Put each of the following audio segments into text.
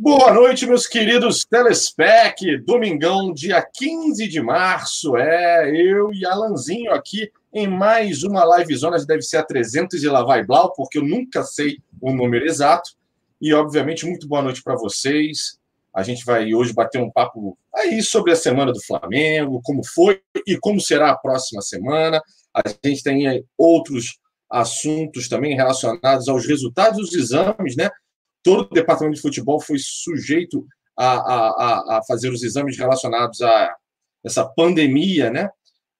Boa noite, meus queridos Telespec. Domingão, dia 15 de março. É, eu e Alanzinho aqui em mais uma live zona. Deve ser a 300 e lá vai Blau, porque eu nunca sei o número exato. E, obviamente, muito boa noite para vocês. A gente vai hoje bater um papo aí sobre a semana do Flamengo, como foi e como será a próxima semana. A gente tem outros assuntos também relacionados aos resultados dos exames, né? Todo o departamento de futebol foi sujeito a, a, a fazer os exames relacionados a essa pandemia né,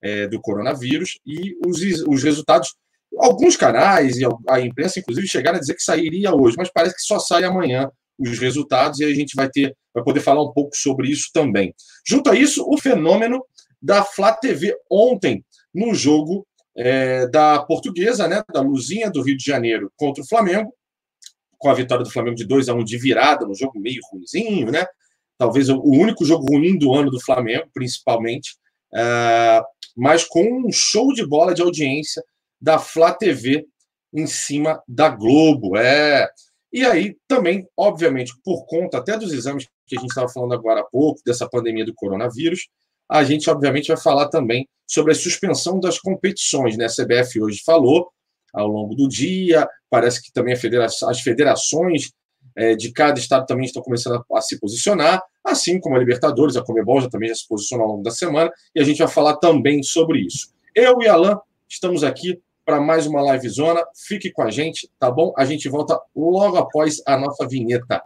é, do coronavírus e os, os resultados. Alguns canais e a imprensa, inclusive, chegaram a dizer que sairia hoje, mas parece que só sai amanhã os resultados e a gente vai ter, vai poder falar um pouco sobre isso também. Junto a isso, o fenômeno da Flá TV ontem, no jogo é, da Portuguesa, né, da Luzinha do Rio de Janeiro contra o Flamengo, com a vitória do Flamengo de 2 a 1 de virada, no jogo meio ruimzinho, né? Talvez o único jogo ruim do ano do Flamengo, principalmente, uh, mas com um show de bola de audiência da Flá TV em cima da Globo. É. E aí também, obviamente, por conta até dos exames que a gente estava falando agora há pouco, dessa pandemia do coronavírus, a gente, obviamente, vai falar também sobre a suspensão das competições. Né? A CBF hoje falou ao longo do dia. Parece que também federa as federações é, de cada estado também estão começando a, a, se posicionar, assim como a Libertadores, a Comebol já também já se posicionou ao longo da semana, e a gente vai falar também sobre isso. Eu e Alan estamos aqui para mais uma live zona. Fique com a gente, tá bom? A gente volta logo após a nossa vinheta.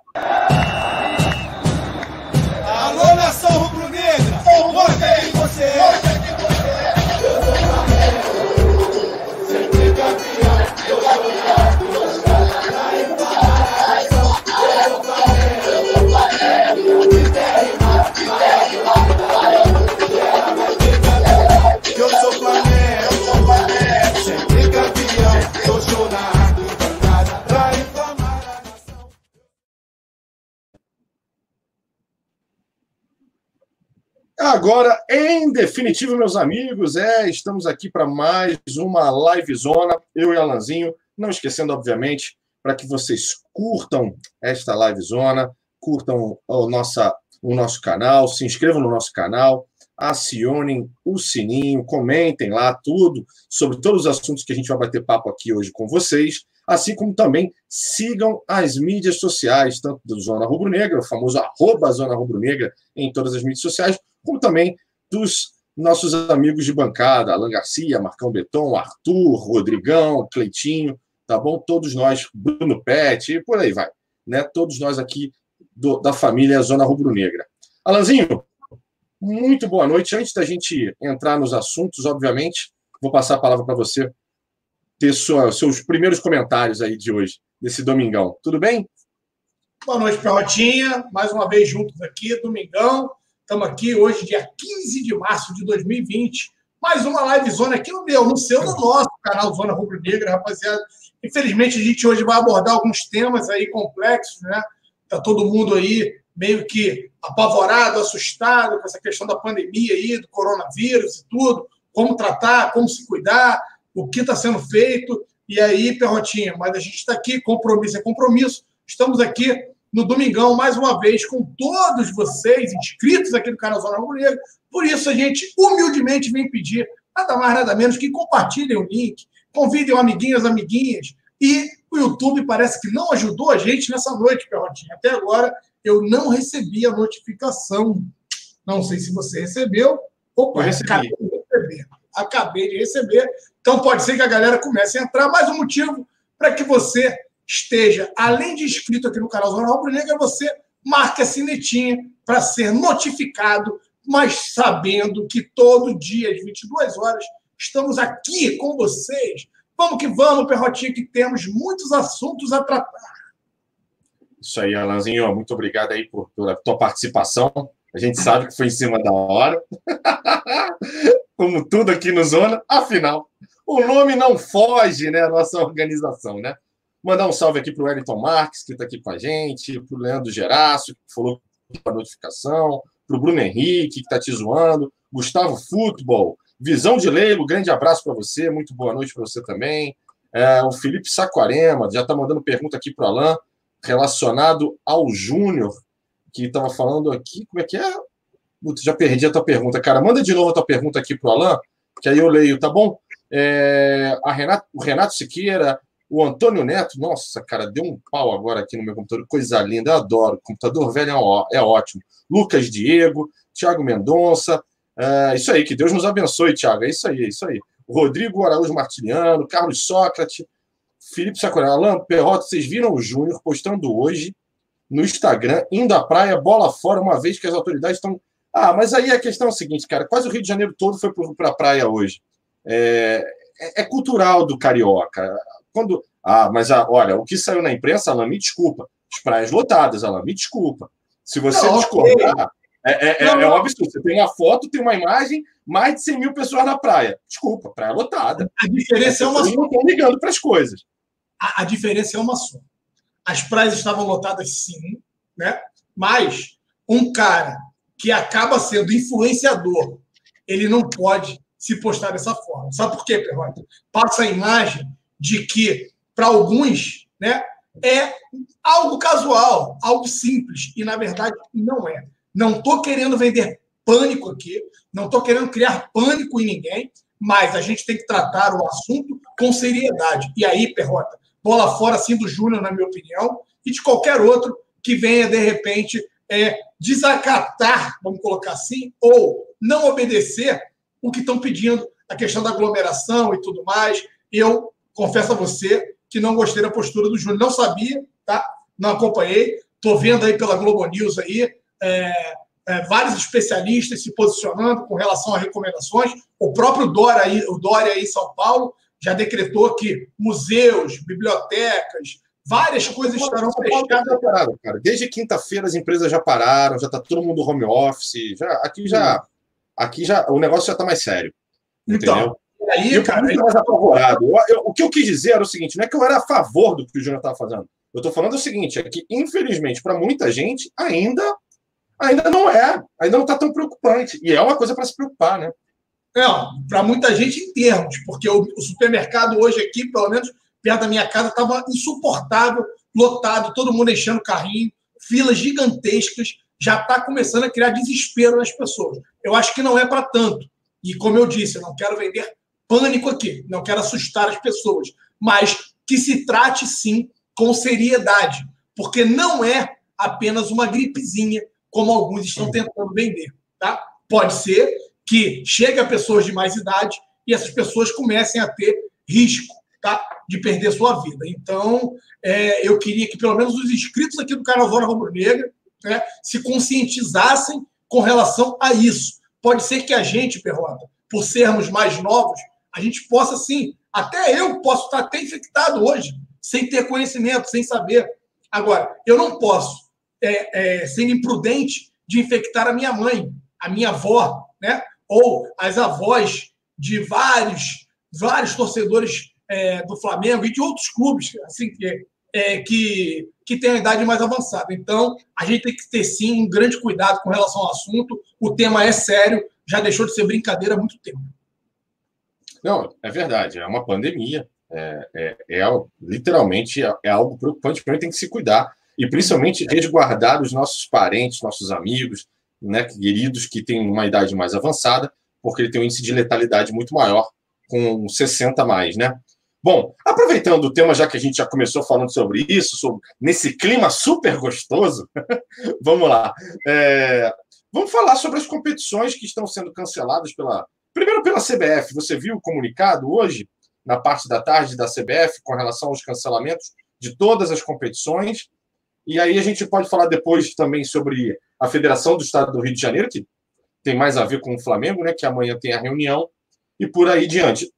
Agora, em definitivo, meus amigos, é, estamos aqui para mais uma live zona, eu e Alanzinho, não esquecendo, obviamente, para que vocês curtam esta live zona, curtam o, nossa, o nosso canal, se inscrevam no nosso canal, acionem o sininho, comentem lá tudo sobre todos os assuntos que a gente vai bater papo aqui hoje com vocês, assim como também sigam as mídias sociais, tanto do Zona Rubro Negra, o famoso arroba Zona Rubro Negra em todas as mídias sociais, como também dos nossos amigos de bancada, Alan Garcia, Marcão Beton, Arthur, Rodrigão, Cleitinho, tá bom? Todos nós, Bruno Pet, por aí vai, né? Todos nós aqui do, da família Zona Rubro Negra. Alanzinho, muito boa noite. Antes da gente entrar nos assuntos, obviamente, vou passar a palavra para você ter sua, seus primeiros comentários aí de hoje, desse domingão. Tudo bem? Boa noite, Perrotinha. Mais uma vez juntos aqui, domingão. Estamos aqui hoje, dia 15 de março de 2020. Mais uma live zona aqui no meu, no seu, no nosso canal Zona Rubro Negra, rapaziada. Infelizmente, a gente hoje vai abordar alguns temas aí complexos, né? Tá todo mundo aí meio que apavorado, assustado com essa questão da pandemia aí, do coronavírus e tudo, como tratar, como se cuidar, o que está sendo feito. E aí, Perrotinha, mas a gente está aqui, compromisso é compromisso. Estamos aqui no domingão, mais uma vez, com todos vocês inscritos aqui no canal Zona Rubro. Por isso, a gente humildemente vem pedir, nada mais, nada menos, que compartilhem o link, convidem amiguinhos, amiguinhas. E o YouTube parece que não ajudou a gente nessa noite, Perrotinha. Até agora, eu não recebi a notificação. Não sei se você recebeu. Opa, eu recebi. acabei de receber. Acabei de receber. Então, pode ser que a galera comece a entrar. Mais um motivo para que você esteja, além de inscrito aqui no canal Zona Rubro Negra, você marque a sinetinha para ser notificado, mas sabendo que todo dia, às 22 horas, estamos aqui com vocês. Vamos que vamos, Perrotinha, que temos muitos assuntos a tratar. Isso aí, Alanzinho, muito obrigado aí por, pela tua participação. A gente sabe que foi em cima da hora. Como tudo aqui no Zona, afinal, o nome não foge, né, a nossa organização, né? Mandar um salve aqui para o Wellington Marques, que está aqui com a gente, para o Leandro Gerácio, que falou a notificação, para o Bruno Henrique, que está te zoando, Gustavo Futebol, Visão de Leilo, grande abraço para você, muito boa noite para você também. É, o Felipe Saquarema já está mandando pergunta aqui para o Alain. relacionado ao Júnior, que estava falando aqui. Como é que é? Putz, já perdi a tua pergunta, cara. Manda de novo a tua pergunta aqui para o Alain, que aí eu leio, tá bom? É, a Renato, o Renato Siqueira, o Antônio Neto, nossa, cara, deu um pau agora aqui no meu computador, coisa linda, eu adoro. Computador velho é, é ótimo. Lucas Diego, Thiago Mendonça, é, isso aí, que Deus nos abençoe, Thiago. É isso aí, é isso aí. Rodrigo Araújo Martiliano, Carlos Sócrates, Felipe Sacolé, Alain Perrota, vocês viram o Júnior postando hoje no Instagram, indo à praia, bola fora, uma vez que as autoridades estão. Ah, mas aí a questão é a seguinte, cara, quase o Rio de Janeiro todo foi para a praia hoje. É, é, é, cultural do carioca. Quando. Ah, mas ah, olha, o que saiu na imprensa, Alain, me desculpa. As praias lotadas, Alain, me desculpa. Se você não, discordar, é, é, é, um absurdo. Você tem uma foto, tem uma imagem, mais de 100 mil pessoas na praia. Desculpa, praia lotada. A diferença é uma só. Não estão ligando para as coisas. A, a, diferença é uma só. As praias estavam lotadas, sim, né? mas um cara que acaba sendo influenciador, ele não pode se postar dessa forma. Sabe por quê, Perrota? Passa a imagem de que, para alguns, né, é algo casual, algo simples, e na verdade não é. Não estou querendo vender pânico aqui, não estou querendo criar pânico em ninguém, mas a gente tem que tratar o assunto com seriedade. E aí, Perrota, bola fora assim do Júnior, na minha opinião, e de qualquer outro que venha, de repente, é, desacatar, vamos colocar assim, ou não obedecer o que estão pedindo, a questão da aglomeração e tudo mais. Eu confesso a você que não gostei da postura do Júnior. Não sabia, tá? Não acompanhei. Estou vendo aí pela Globo News aí é, é, vários especialistas se posicionando com relação a recomendações. O próprio Dória, aí, o Dória aí em São Paulo já decretou que museus, bibliotecas, várias coisas estarão fechadas. Cara. Desde quinta-feira as empresas já pararam, já está todo mundo home office, já, aqui já, aqui já o negócio já está mais sério. Então, entendeu? Aí, eu cara, mais apavorado. Eu, eu, o que eu quis dizer era o seguinte: não é que eu era a favor do que o Júnior estava fazendo. Eu estou falando o seguinte: é que, infelizmente, para muita gente, ainda ainda não é, ainda não está tão preocupante. E é uma coisa para se preocupar, né? Não, para muita gente em termos, porque o, o, supermercado hoje aqui, pelo menos perto da minha casa, estava insuportável, lotado, todo mundo enchendo carrinho, filas gigantescas, já está começando a criar desespero nas pessoas. Eu acho que não é para tanto. E como eu disse, eu não quero vender pânico aqui, não quero assustar as pessoas, mas que se trate sim com seriedade, porque não é apenas uma gripezinha como alguns estão tentando vender. Tá? Pode ser que chegue a pessoas de mais idade e essas pessoas comecem a ter risco tá? de perder sua vida. Então, é, eu queria que pelo menos os inscritos aqui do canal Zona Rubro Negra né, se conscientizassem com relação a isso. Pode ser que a gente, Perrota, por sermos mais novos, a gente possa sim, até eu posso estar até infectado hoje, sem ter conhecimento, sem saber. Agora, eu não posso é, é, sendo imprudente de infectar a minha mãe, a minha avó, né? ou as avós de vários, vários torcedores é, do Flamengo e de outros clubes assim, que, é, que, que têm a idade mais avançada. Então, a gente tem que ter sim um grande cuidado com relação ao assunto. O tema é sério, já deixou de ser brincadeira há muito tempo. Não, é verdade, é uma pandemia. É, é, é literalmente é, é algo preocupante para gente tem que se cuidar e principalmente resguardar os nossos parentes, nossos amigos, né, queridos que têm uma idade mais avançada, porque ele tem um índice de letalidade muito maior com 60 mais, né? Bom, aproveitando o tema, já que a gente já começou falando sobre isso, sobre, nesse clima super gostoso, vamos lá. É, vamos falar sobre as competições que estão sendo canceladas pela. Primeiro pela CBF. Você viu o comunicado hoje, na parte da tarde da CBF, com relação aos cancelamentos de todas as competições. E aí a gente pode falar depois também sobre a Federação do Estado do Rio de Janeiro, que tem mais a ver com o Flamengo, né? Que amanhã tem a reunião, e por aí diante.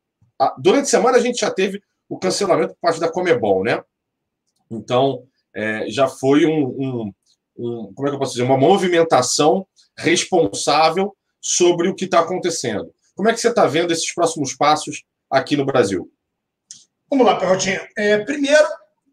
Durante a semana a gente já teve o cancelamento por parte da Comebol, né? Então, é, já foi um, um, um, como é que eu posso dizer, uma movimentação responsável sobre o que está acontecendo. Como é que você está vendo esses próximos passos aqui no Brasil? Vamos lá, Perrotinha. É, primeiro,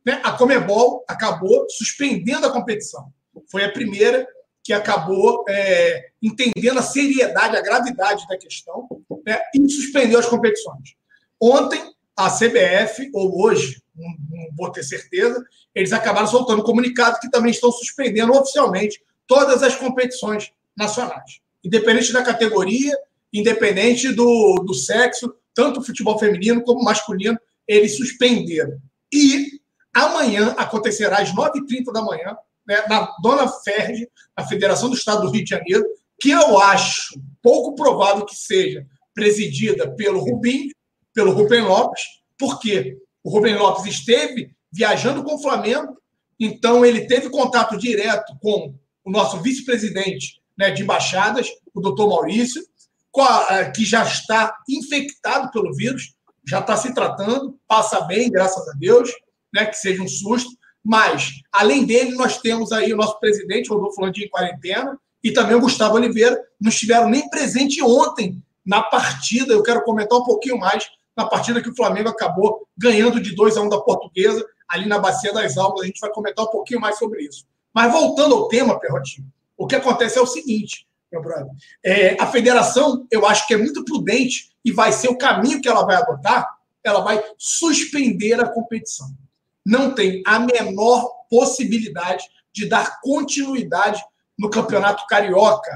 né, a Comebol acabou suspendendo a competição. Foi a primeira que acabou é, entendendo a seriedade, a gravidade da questão né, e suspendeu as competições. Ontem, a CBF, ou hoje, não, vou ter certeza, eles acabaram soltando um comunicado que também estão suspendendo oficialmente todas as competições nacionais. Independente da categoria, independente do, do sexo, tanto o futebol feminino como masculino, eles suspenderam. E amanhã acontecerá às 9h30 da manhã, né, na Dona Ferdi, na Federação do Estado do Rio de Janeiro, que eu acho pouco provável que seja presidida pelo Rubim, pelo Rubem Lopes, porque o Rubem Lopes esteve viajando com o Flamengo, então ele teve contato direto com o nosso vice-presidente né, de embaixadas, o doutor Maurício, que já está infectado pelo vírus, já está se tratando, passa bem, graças a Deus, né, que seja um susto. Mas, além dele, nós temos aí o nosso presidente, Rodolfo Landim, em quarentena, e também o Gustavo Oliveira, não estiveram nem presente ontem na partida. Eu quero comentar um pouquinho mais na partida que o Flamengo acabou ganhando de 2 a 1 um da Portuguesa, ali na Bacia das Almas. A gente vai comentar um pouquinho mais sobre isso. Mas voltando ao tema, Perrotinho, o que acontece é o seguinte: meu brother. É, a federação, eu acho que é muito prudente e vai ser o caminho que ela vai adotar. Ela vai suspender a competição. Não tem a menor possibilidade de dar continuidade no campeonato carioca.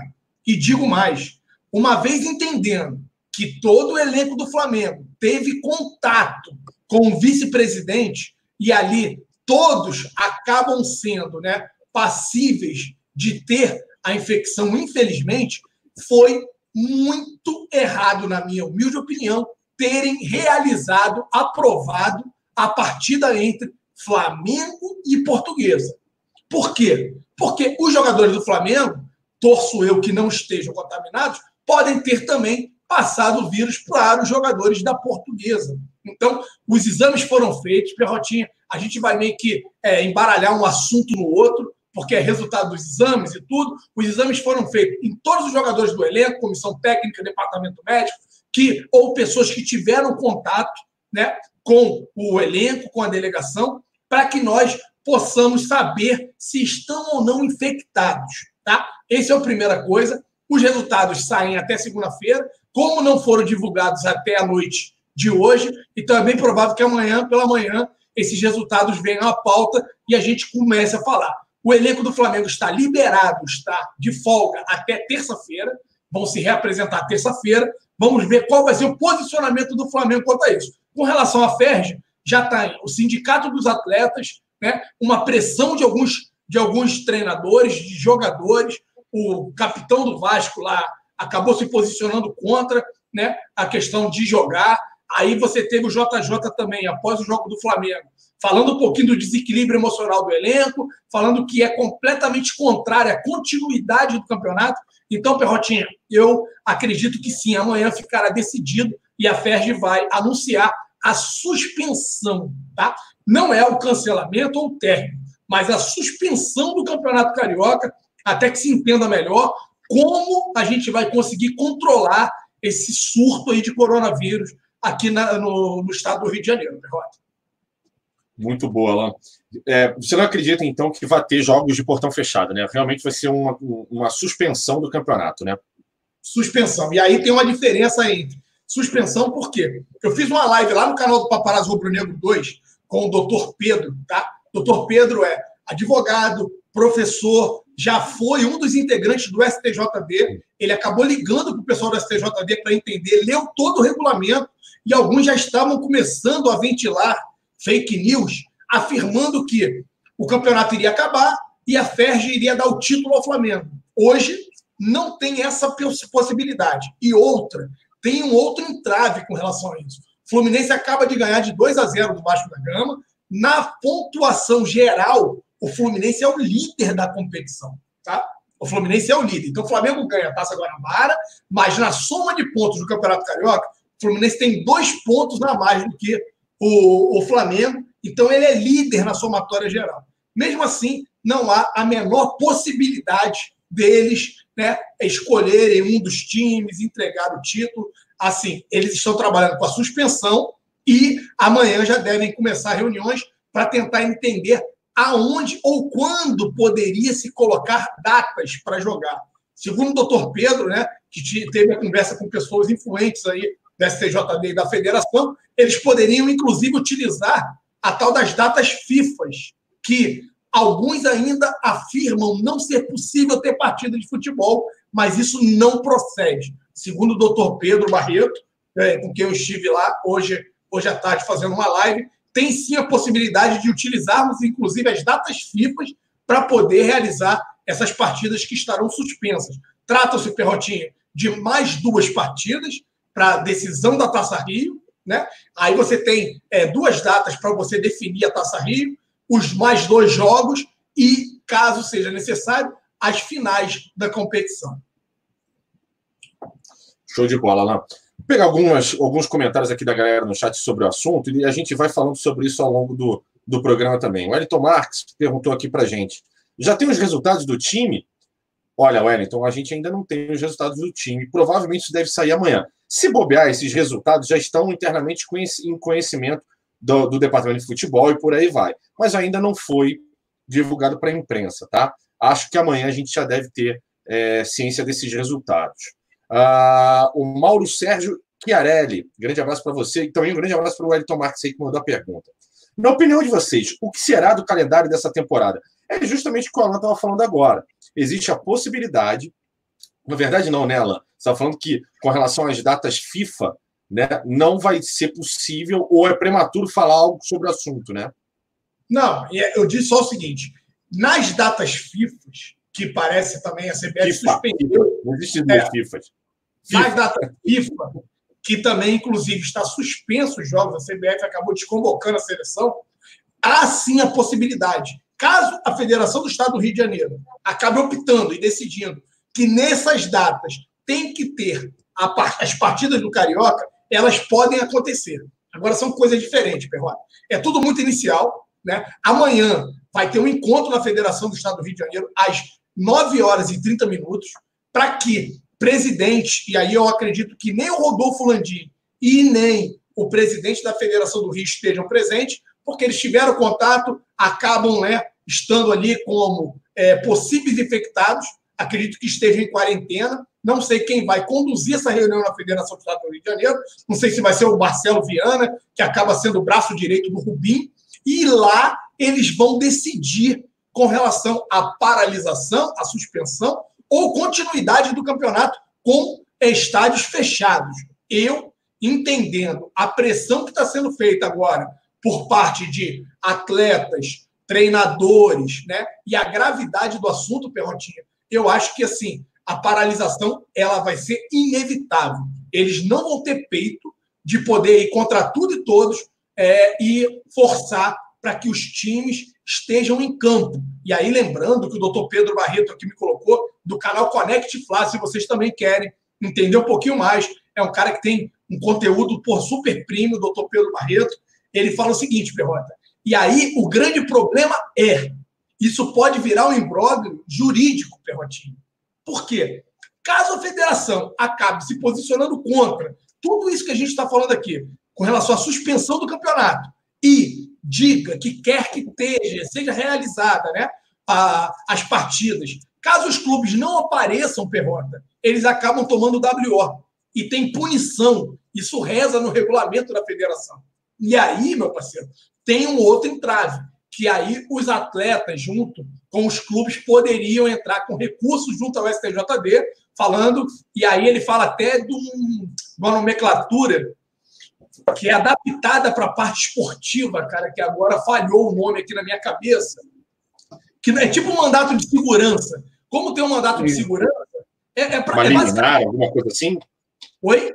E digo mais: uma vez entendendo que todo o elenco do Flamengo teve contato com o vice-presidente e ali todos acabam sendo né, passíveis de ter a infecção, infelizmente, foi muito errado, na minha humilde opinião, terem realizado, aprovado a partida entre Flamengo e Portuguesa. Por quê? Porque os jogadores do Flamengo, torço eu que não estejam contaminados, podem ter também passado o vírus para os jogadores da Portuguesa. Então, os exames foram feitos, Perrotinha, a gente vai meio que é, embaralhar um assunto no outro, porque é resultado dos exames e tudo. Os exames foram feitos em todos os jogadores do elenco, comissão técnica, departamento médico, que ou pessoas que tiveram contato, né, com o elenco, com a delegação, para que nós possamos saber se estão ou não infectados, tá? Essa é a primeira coisa. Os resultados saem até segunda-feira. Como não foram divulgados até a noite de hoje, então é bem provável que amanhã, pela manhã, esses resultados venham à pauta e a gente comece a falar. O elenco do Flamengo está liberado, está de folga até terça-feira. Vão se reapresentar terça-feira. Vamos ver qual vai ser o posicionamento do Flamengo quanto a isso. Com relação à Ferge, já está o sindicato dos atletas, né, uma pressão de alguns, de alguns treinadores, de jogadores. O capitão do Vasco lá acabou se posicionando contra né, a questão de jogar. Aí você teve o JJ também, após o jogo do Flamengo, falando um pouquinho do desequilíbrio emocional do elenco, falando que é completamente contrária à continuidade do campeonato. Então, Perrotinha, eu acredito que sim, amanhã ficará decidido e a Ferge vai anunciar a suspensão, tá? Não é o cancelamento ou o término, mas a suspensão do Campeonato Carioca até que se entenda melhor como a gente vai conseguir controlar esse surto aí de coronavírus aqui na, no, no estado do Rio de Janeiro. Muito boa, Alan. É, você não acredita, então, que vai ter jogos de portão fechado, né? Realmente vai ser uma, uma suspensão do campeonato, né? Suspensão. E aí tem uma diferença entre suspensão, por quê? Eu fiz uma live lá no canal do Paparazzo Rubro Negro 2 com o doutor Pedro, tá? Doutor Pedro é advogado, professor, já foi um dos integrantes do STJD. Ele acabou ligando para o pessoal do STJD para entender, leu todo o regulamento e alguns já estavam começando a ventilar fake news, afirmando que o campeonato iria acabar e a Ferge iria dar o título ao Flamengo. Hoje não tem essa possibilidade. E outra, tem um outro entrave com relação a isso. O Fluminense acaba de ganhar de 2 a 0 do Vasco da Gama. Na pontuação geral, o Fluminense é o líder da competição. Tá? O Fluminense é o líder. Então o Flamengo ganha a Taça Guanabara, mas na soma de pontos do Campeonato Carioca, o Fluminense tem dois pontos a mais do que o, o Flamengo, então ele é líder na somatória geral. Mesmo assim, não há a menor possibilidade deles né, escolherem um dos times, entregar o título. Assim, eles estão trabalhando com a suspensão e amanhã já devem começar reuniões para tentar entender aonde ou quando poderia se colocar datas para jogar. Segundo o doutor Pedro, né, que teve a conversa com pessoas influentes aí da STJD e da federação, eles poderiam, inclusive, utilizar a tal das datas FIFAs, que alguns ainda afirmam não ser possível ter partida de futebol, mas isso não procede. Segundo o doutor Pedro Barreto, é, com quem eu estive lá hoje, hoje à tarde fazendo uma live, tem sim a possibilidade de utilizarmos, inclusive, as datas FIFAs para poder realizar essas partidas que estarão suspensas. Trata-se, Perrotinho, de mais duas partidas para decisão da Taça Rio, né? Aí você tem é, duas datas para você definir a Taça Rio, os mais dois jogos e, caso seja necessário, as finais da competição. Show de bola, Alain. Pegar algumas, alguns comentários aqui da galera no chat sobre o assunto e a gente vai falando sobre isso ao longo do, do programa também. O Wellington Marques perguntou aqui para gente: já tem os resultados do time? Olha, Wellington, a gente ainda não tem os resultados do time. Provavelmente isso deve sair amanhã. Se bobear, esses resultados já estão internamente em conhecimento do, do Departamento de Futebol e por aí vai. Mas ainda não foi divulgado para a imprensa, tá? Acho que amanhã a gente já deve ter é, ciência desses resultados. Ah, o Mauro Sérgio Chiarelli, grande abraço para você e também um grande abraço para o Wellington Marques aí que mandou a pergunta. Na opinião de vocês, o que será do calendário dessa temporada? É justamente o que o Alan estava falando agora. Existe a possibilidade, na verdade não, né? Você estava falando que com relação às datas FIFA, né, não vai ser possível ou é prematuro falar algo sobre o assunto, né? Não, é, eu disse só o seguinte: nas datas FIFA, que parece também a CBF FIFA, suspendeu. Não existe duas é, FIFAs. Nas datas FIFA, que também, inclusive, está suspenso os jogos, a CBF acabou desconvocando a seleção, há sim a possibilidade. Caso a Federação do Estado do Rio de Janeiro acabe optando e decidindo que nessas datas tem que ter a, as partidas do Carioca, elas podem acontecer. Agora são coisas diferentes, Perrota. É tudo muito inicial. Né? Amanhã vai ter um encontro na Federação do Estado do Rio de Janeiro às 9 horas e 30 minutos, para que presidente, e aí eu acredito que nem o Rodolfo Landim e nem o presidente da Federação do Rio estejam presentes, porque eles tiveram contato, acabam né, estando ali como é, possíveis infectados, acredito que estejam em quarentena. Não sei quem vai conduzir essa reunião na Federação do Estado do Rio de Janeiro. Não sei se vai ser o Marcelo Viana, que acaba sendo o braço direito do Rubim. E lá eles vão decidir com relação à paralisação, à suspensão ou continuidade do campeonato com estádios fechados. Eu, entendendo a pressão que está sendo feita agora por parte de atletas, treinadores, né, e a gravidade do assunto, Perrotinha, eu acho que assim a paralisação ela vai ser inevitável. Eles não vão ter peito de poder ir contra tudo e todos é, e forçar para que os times estejam em campo. E aí, lembrando que o doutor Pedro Barreto aqui me colocou do canal Connect Fla, se vocês também querem entender um pouquinho mais, é um cara que tem um conteúdo por super primo, o doutor Pedro Barreto. Ele fala o seguinte, Perrota, e aí o grande problema é, isso pode virar um imbróglio jurídico, Perrotinho. Por quê? Caso a federação acabe se posicionando contra tudo isso que a gente está falando aqui, com relação à suspensão do campeonato, e diga que quer que esteja, seja realizada né, a, as partidas. Caso os clubes não apareçam, Perrota, eles acabam tomando WO. E tem punição. Isso reza no regulamento da federação. E aí, meu parceiro, tem um outro entrave, que aí os atletas, junto com os clubes, poderiam entrar com recursos junto ao STJD, falando, e aí ele fala até de, um, de uma nomenclatura que é adaptada para a parte esportiva, cara, que agora falhou o nome aqui na minha cabeça, que é tipo um mandato de segurança. Como tem um mandato de segurança, é, é para. Uma é liminar, alguma coisa assim? Oi?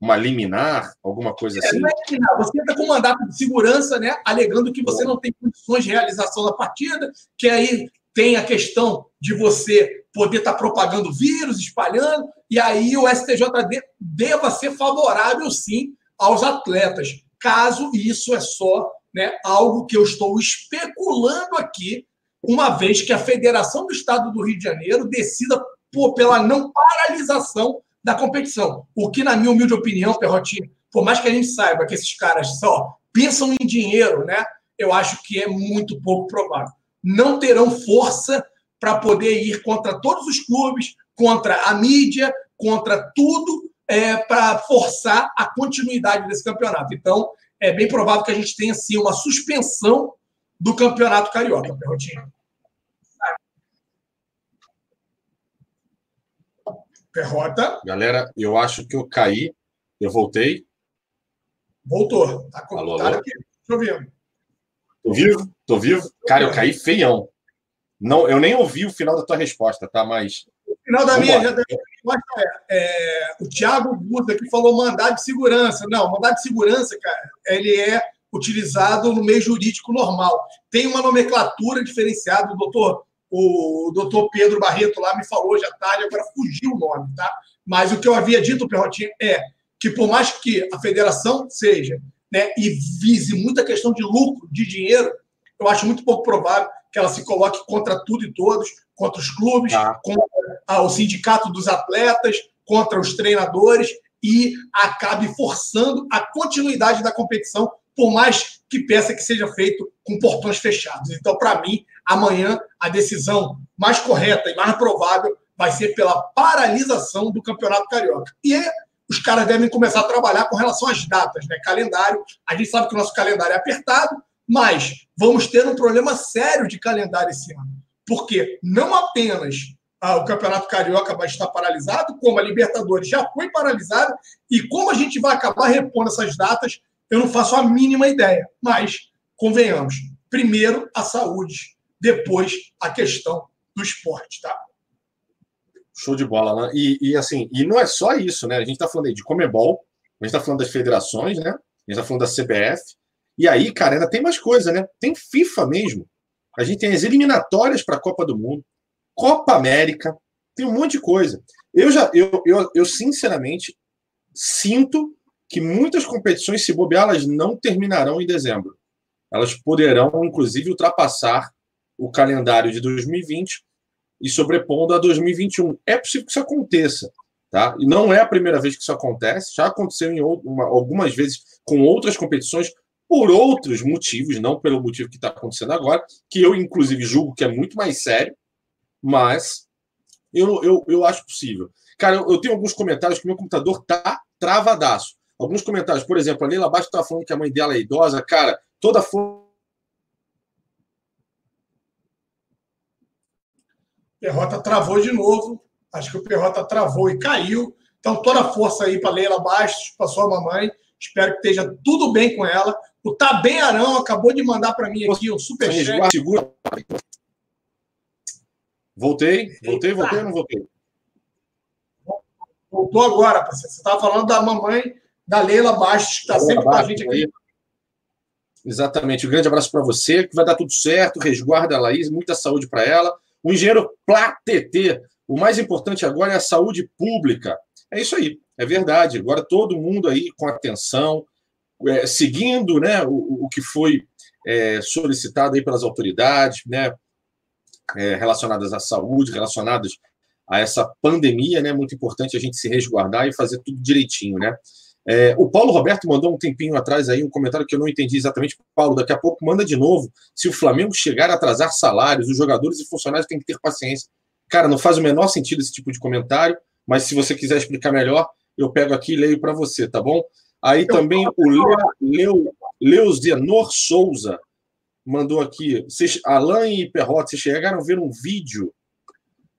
Uma liminar, alguma coisa é, assim? Não é liminar, você entra com um mandato de segurança, né? Alegando que você não tem condições de realização da partida, que aí tem a questão de você poder estar tá propagando vírus, espalhando, e aí o STJD deva ser favorável, sim, aos atletas. Caso isso é só né, algo que eu estou especulando aqui, uma vez que a Federação do Estado do Rio de Janeiro decida por, pela não paralisação da competição. O que, na minha humilde opinião, Perrotinho, por mais que a gente saiba que esses caras só pensam em dinheiro, né? Eu acho que é muito pouco provável. Não terão força para poder ir contra todos os clubes, contra a mídia, contra tudo é, para forçar a continuidade desse campeonato. Então, é bem provável que a gente tenha, sim, uma suspensão do campeonato carioca, Perrotinho. Perrota. Galera, eu acho que eu caí. Eu voltei. Voltou. Tá alô? aqui. Eu ver. Tô vivo? Tô vivo? Cara, eu caí feião. Não, eu nem ouvi o final da tua resposta, tá? Mas. Final da minha, já é, é, o Thiago Buda que falou mandado de segurança. Não, mandado de segurança, cara, ele é utilizado no meio jurídico normal. Tem uma nomenclatura diferenciada. O doutor, o doutor Pedro Barreto lá me falou já tarde, agora fugiu o nome, tá? Mas o que eu havia dito, Perrotinho, é que por mais que a federação seja né, e vise muita questão de lucro, de dinheiro, eu acho muito pouco provável que ela se coloque contra tudo e todos, contra os clubes, Tá. contra ah, o sindicato dos atletas, contra os treinadores e acabe forçando a continuidade da competição, por mais que peça que seja feito com portões fechados. Então, para mim, amanhã a decisão mais correta e mais provável vai ser pela paralisação do Campeonato Carioca. E os caras devem começar a trabalhar com relação às datas, né? Calendário. A gente sabe que o nosso calendário é apertado, mas vamos ter um problema sério de calendário esse ano. Porque não apenas ah, o Campeonato Carioca vai estar paralisado, como a Libertadores já foi paralisada, e como a gente vai acabar repondo essas datas, eu não faço a mínima ideia. Mas, convenhamos, primeiro a saúde, depois a questão do esporte, tá? Show de bola, né? E, e, assim, e não é só isso, né? A gente está falando aí de Comebol, a gente está falando das federações, né? A gente está falando da CBF. E aí, cara, ainda tem mais coisa, né? Tem FIFA mesmo. A gente tem as eliminatórias para a Copa do Mundo, Copa América, tem um monte de coisa. Eu já, eu, eu, eu sinceramente sinto que muitas competições, se bobear, elas não terminarão em dezembro. Elas poderão, inclusive, ultrapassar o calendário de 2020 e sobrepondo a 2021. É possível que isso aconteça, tá? E não é a primeira vez que isso acontece, já aconteceu em uma- algumas vezes com outras competições por outros motivos, não pelo motivo que está acontecendo agora, que eu inclusive julgo que é muito mais sério, mas eu, eu, eu acho possível. Cara, eu, eu tenho alguns comentários que meu computador tá travadaço. Alguns comentários, por exemplo, a Leila Baixo estava falando que a mãe dela é idosa, cara, toda força Perrota travou de novo. Acho que o Perrota travou e caiu. Então, toda a força aí para Leila Bastos, para sua mamãe. Espero que esteja tudo bem com ela. O Bem Arão acabou de mandar para mim aqui o superchat. resguarda, segura. Voltei, voltei, voltei ou não voltei? Voltou agora, parceiro. Você estava falando da mamãe da Leila Bastos, que está sempre com a gente aqui. Exatamente. Um grande abraço para você, que vai dar tudo certo. Resguarda a Laís, muita saúde para ela. O engenheiro Platete. O mais importante agora é a saúde pública. É isso aí, é verdade. Agora todo mundo aí com atenção, é, seguindo né, o, o que foi é, solicitado aí pelas autoridades, né, é, relacionadas à saúde, relacionadas a essa pandemia, né? Muito importante a gente se resguardar e fazer tudo direitinho, né? É, o Paulo Roberto mandou um tempinho atrás aí um comentário que eu não entendi exatamente. Paulo, daqui a pouco manda de novo. Se o Flamengo chegar a atrasar salários, os jogadores e funcionários têm que ter paciência. Cara, não faz o menor sentido esse tipo de comentário, mas se você quiser explicar melhor, eu pego aqui e leio para você, tá bom? Aí também o Leo, Leo, Leuzenor Souza mandou aqui. Vocês, Alan e Perrot, vocês chegaram a ver um vídeo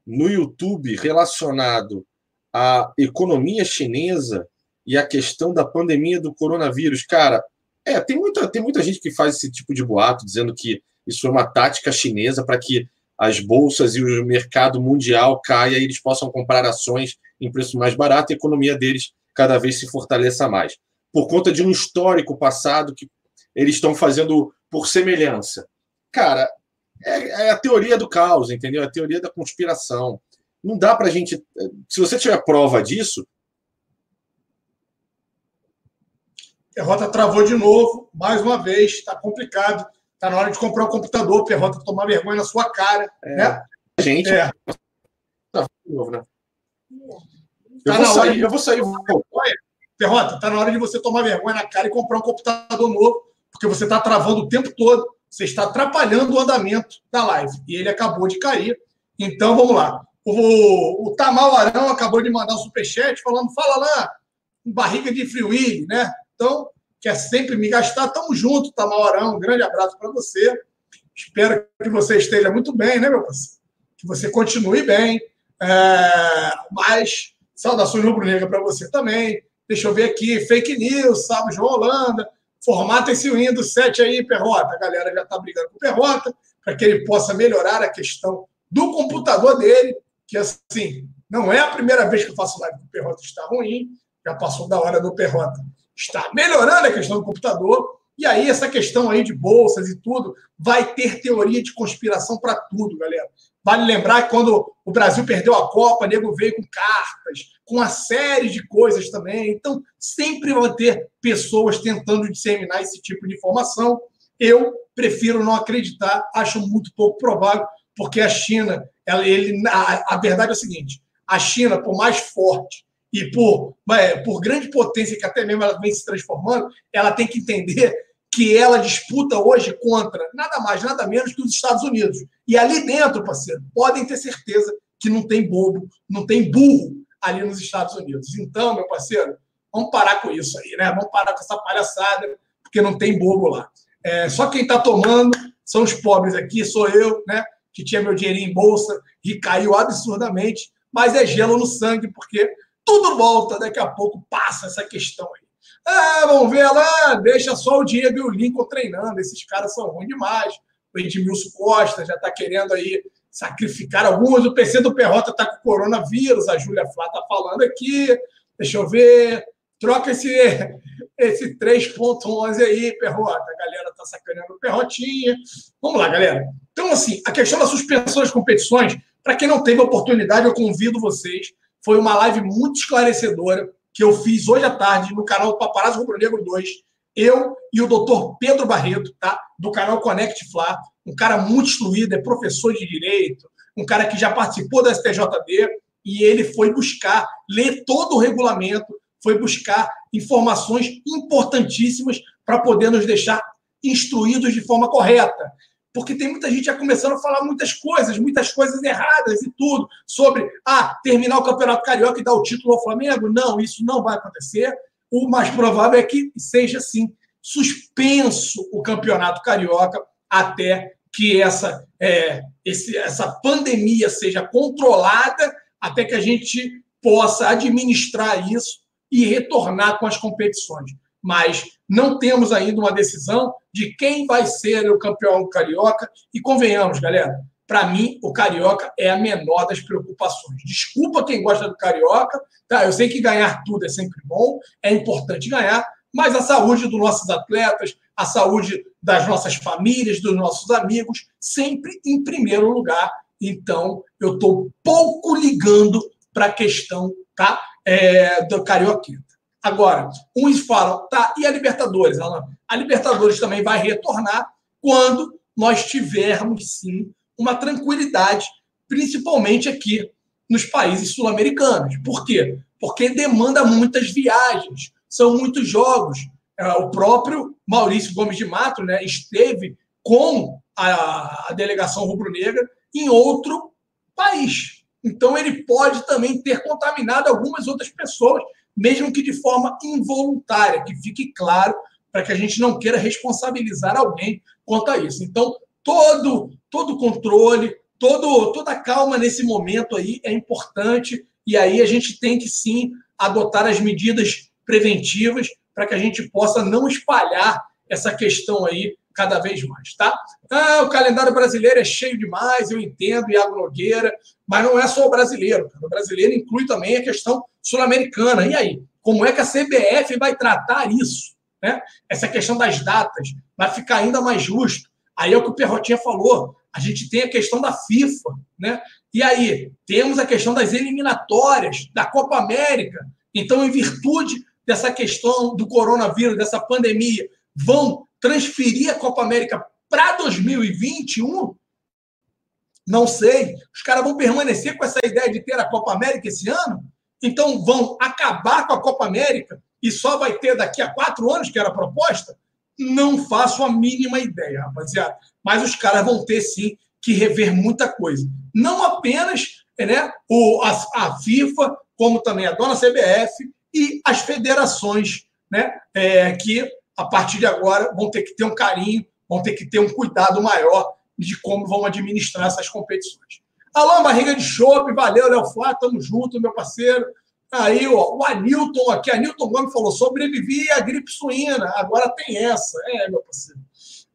no YouTube relacionado à economia chinesa e à questão da pandemia do coronavírus. Cara, é, tem muita, tem muita gente que faz esse tipo de boato, dizendo que isso é uma tática chinesa para que as bolsas e o mercado mundial caia e eles possam comprar ações em preço mais barato e a economia deles cada vez se fortaleça mais. Por conta de um histórico passado que eles estão fazendo por semelhança. Cara, é, é, a teoria do caos, entendeu? É a teoria da conspiração. Não dá para a gente. Se você tiver prova disso. Perrota travou de novo, mais uma vez, está complicado. Está na hora de comprar um computador, Perrota tomar vergonha na sua cara. É, né? Gente. É. Tá, de novo, né? Tá Eu vou na hora sair, de- eu vou sair. Perrota, está na hora de você tomar vergonha na cara e comprar um computador novo, porque você está travando o tempo todo, você está atrapalhando o andamento da live. E ele acabou de cair. Então, vamos lá. O, o Tamal Arão acabou de mandar um superchat falando: fala lá, barriga de Freewheel, né? Então, quer sempre me gastar. Tamo junto, Tamal Arão. Um grande abraço para você. Espero que você esteja muito bem, né, meu parceiro? Que você continue bem. É, mas saudações rubro-negra para você também. Deixa eu ver aqui, fake news, salve João Holanda. Formata esse Windows 7 aí, Perrota. A galera já está brigando com o Perrota para que ele possa melhorar a questão do computador dele, que assim, não é a primeira vez que eu faço live que o Perrota está ruim, já passou da hora do Perrota estar melhorando a questão do computador. E aí, essa questão aí de bolsas e tudo, vai ter teoria de conspiração para tudo, galera. Vale lembrar que quando o Brasil perdeu a Copa, o nego veio com cartas, com uma série de coisas também. Então, sempre vão ter pessoas tentando disseminar esse tipo de informação. Eu prefiro não acreditar, acho muito pouco provável, porque a China, ela, ele, a, a verdade é a seguinte: a China, por mais forte e por, é, por grande potência que até mesmo ela vem se transformando, ela tem que entender que ela disputa hoje contra nada mais, nada menos que os Estados Unidos. E ali dentro, parceiro, podem ter certeza que não tem bobo, não tem burro ali nos Estados Unidos. Então, meu parceiro, vamos parar com isso aí, né? Vamos parar com essa palhaçada, porque não tem bobo lá. É, só quem está tomando são os pobres aqui, sou eu, né? Que tinha meu dinheirinho em bolsa e caiu absurdamente, mas é gelo no sangue, porque tudo volta, daqui a pouco passa essa questão aí. Ah, vamos ver lá, deixa só o Diego e o Lincoln treinando. Esses caras são ruins demais. O Edmilson Costa já está querendo aí sacrificar alguns. O PC do Perrota está com coronavírus, a Júlia Flá está falando aqui. Deixa eu ver. Troca esse, esse 3.11 aí, Perrota. A galera está sacaneando o Perrotinha. Vamos lá, galera. Então, assim, a questão da suspensão das competições, para quem não teve oportunidade, eu convido vocês. Foi uma live muito esclarecedora que eu fiz hoje à tarde no canal Paparazzo Rubro Negro 2. Eu e o doutor Pedro Barreto, tá? Do canal Connect Fla, um cara muito instruído, é professor de direito, um cara que já participou da STJD e ele foi buscar, ler todo o regulamento, foi buscar informações importantíssimas para poder nos deixar instruídos de forma correta porque tem muita gente já começando a falar muitas coisas, muitas coisas erradas e tudo, sobre ah, terminar o Campeonato Carioca e dar o título ao Flamengo. Não, isso não vai acontecer. O mais provável é que seja assim, suspenso o Campeonato Carioca até que essa, é, esse, essa pandemia seja controlada, até que a gente possa administrar isso e retornar com as competições. Mas não temos ainda uma decisão de quem vai ser o campeão carioca. E convenhamos, galera, para mim, o carioca é a menor das preocupações. Desculpa quem gosta do carioca, tá? Eu sei que ganhar tudo é sempre bom, é importante ganhar, mas a saúde dos nossos atletas, a saúde das nossas famílias, dos nossos amigos, sempre em primeiro lugar. Então, eu estou pouco ligando para a questão tá? É, do carioca. Agora, uns falam, tá, e a Libertadores? A Libertadores também vai retornar quando nós tivermos, sim, uma tranquilidade, principalmente aqui nos países sul-americanos. Por quê? Porque demanda muitas viagens, são muitos jogos. É, o próprio Maurício Gomes de Mato né, esteve com a, a delegação rubro-negra em outro país. Então, ele pode também ter contaminado algumas outras pessoas mesmo que de forma involuntária, que fique claro para que a gente não queira responsabilizar alguém quanto a isso. Então, todo todo controle, todo toda calma nesse momento aí é importante e aí a gente tem que sim adotar as medidas preventivas para que a gente possa não espalhar essa questão aí cada vez mais, tá? Ah, o calendário brasileiro é cheio demais, eu entendo, Iago Nogueira, mas não é só o brasileiro. O brasileiro inclui também a questão sul-americana. E aí? Como é que a CBF vai tratar isso? Né? Essa questão das datas vai ficar ainda mais justo. Aí é o que o Perrotinha falou. A gente tem a questão da FIFA, né? E aí, temos a questão das eliminatórias da Copa América. Então, em virtude dessa questão do coronavírus, dessa pandemia, vão transferir a Copa América para 2021? Não sei. Os caras vão permanecer com essa ideia de ter a Copa América esse ano? Então vão acabar com a Copa América e só vai ter daqui a quatro anos, que era a proposta? Não faço a mínima ideia, rapaziada. Mas os caras vão ter sim que rever muita coisa. Não apenas né, o, a, a FIFA, como também a dona CBF e as federações, né, é, que a partir de agora vão ter que ter um carinho, vão ter que ter um cuidado maior de como vão administrar essas competições. Alô, barriga de chope, valeu, Léo Flá, tamo junto, meu parceiro. Aí, ó, o Anilton aqui, Anilton Gomes falou: sobrevivi à gripe suína, agora tem essa. É, meu parceiro.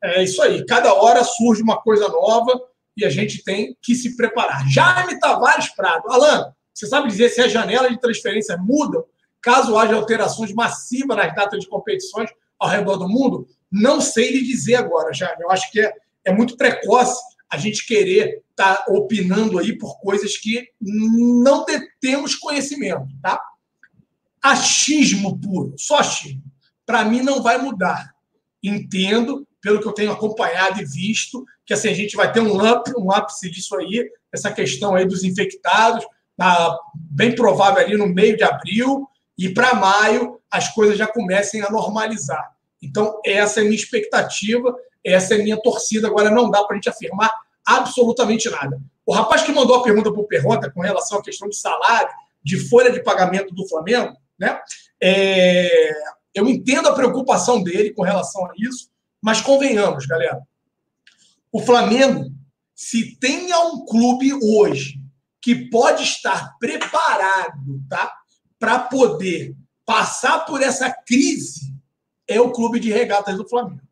É isso aí. Cada hora surge uma coisa nova e a gente tem que se preparar. Jaime Tavares Prado. Alan, você sabe dizer se as janelas de transferência mudam caso haja alterações massivas nas datas de competições ao redor do mundo? Não sei lhe dizer agora, Jaime. Eu acho que é, é muito precoce a gente querer estar tá opinando aí por coisas que não temos conhecimento, tá? Achismo puro, só achismo. Para mim não vai mudar. Entendo, pelo que eu tenho acompanhado e visto, que assim, a gente vai ter um, up, um ápice disso aí, essa questão aí dos infectados, tá bem provável ali no meio de abril, e para maio as coisas já comecem a normalizar. Então, essa é a minha expectativa, essa é a minha torcida. Agora, não dá para a gente afirmar absolutamente nada. O rapaz que mandou a pergunta para o Perrota com relação à questão de salário, de folha de pagamento do Flamengo, né? É... eu entendo a preocupação dele com relação a isso, mas convenhamos, galera. O Flamengo, se tem um clube hoje que pode estar preparado tá, para poder passar por essa crise, é o clube de regatas do Flamengo.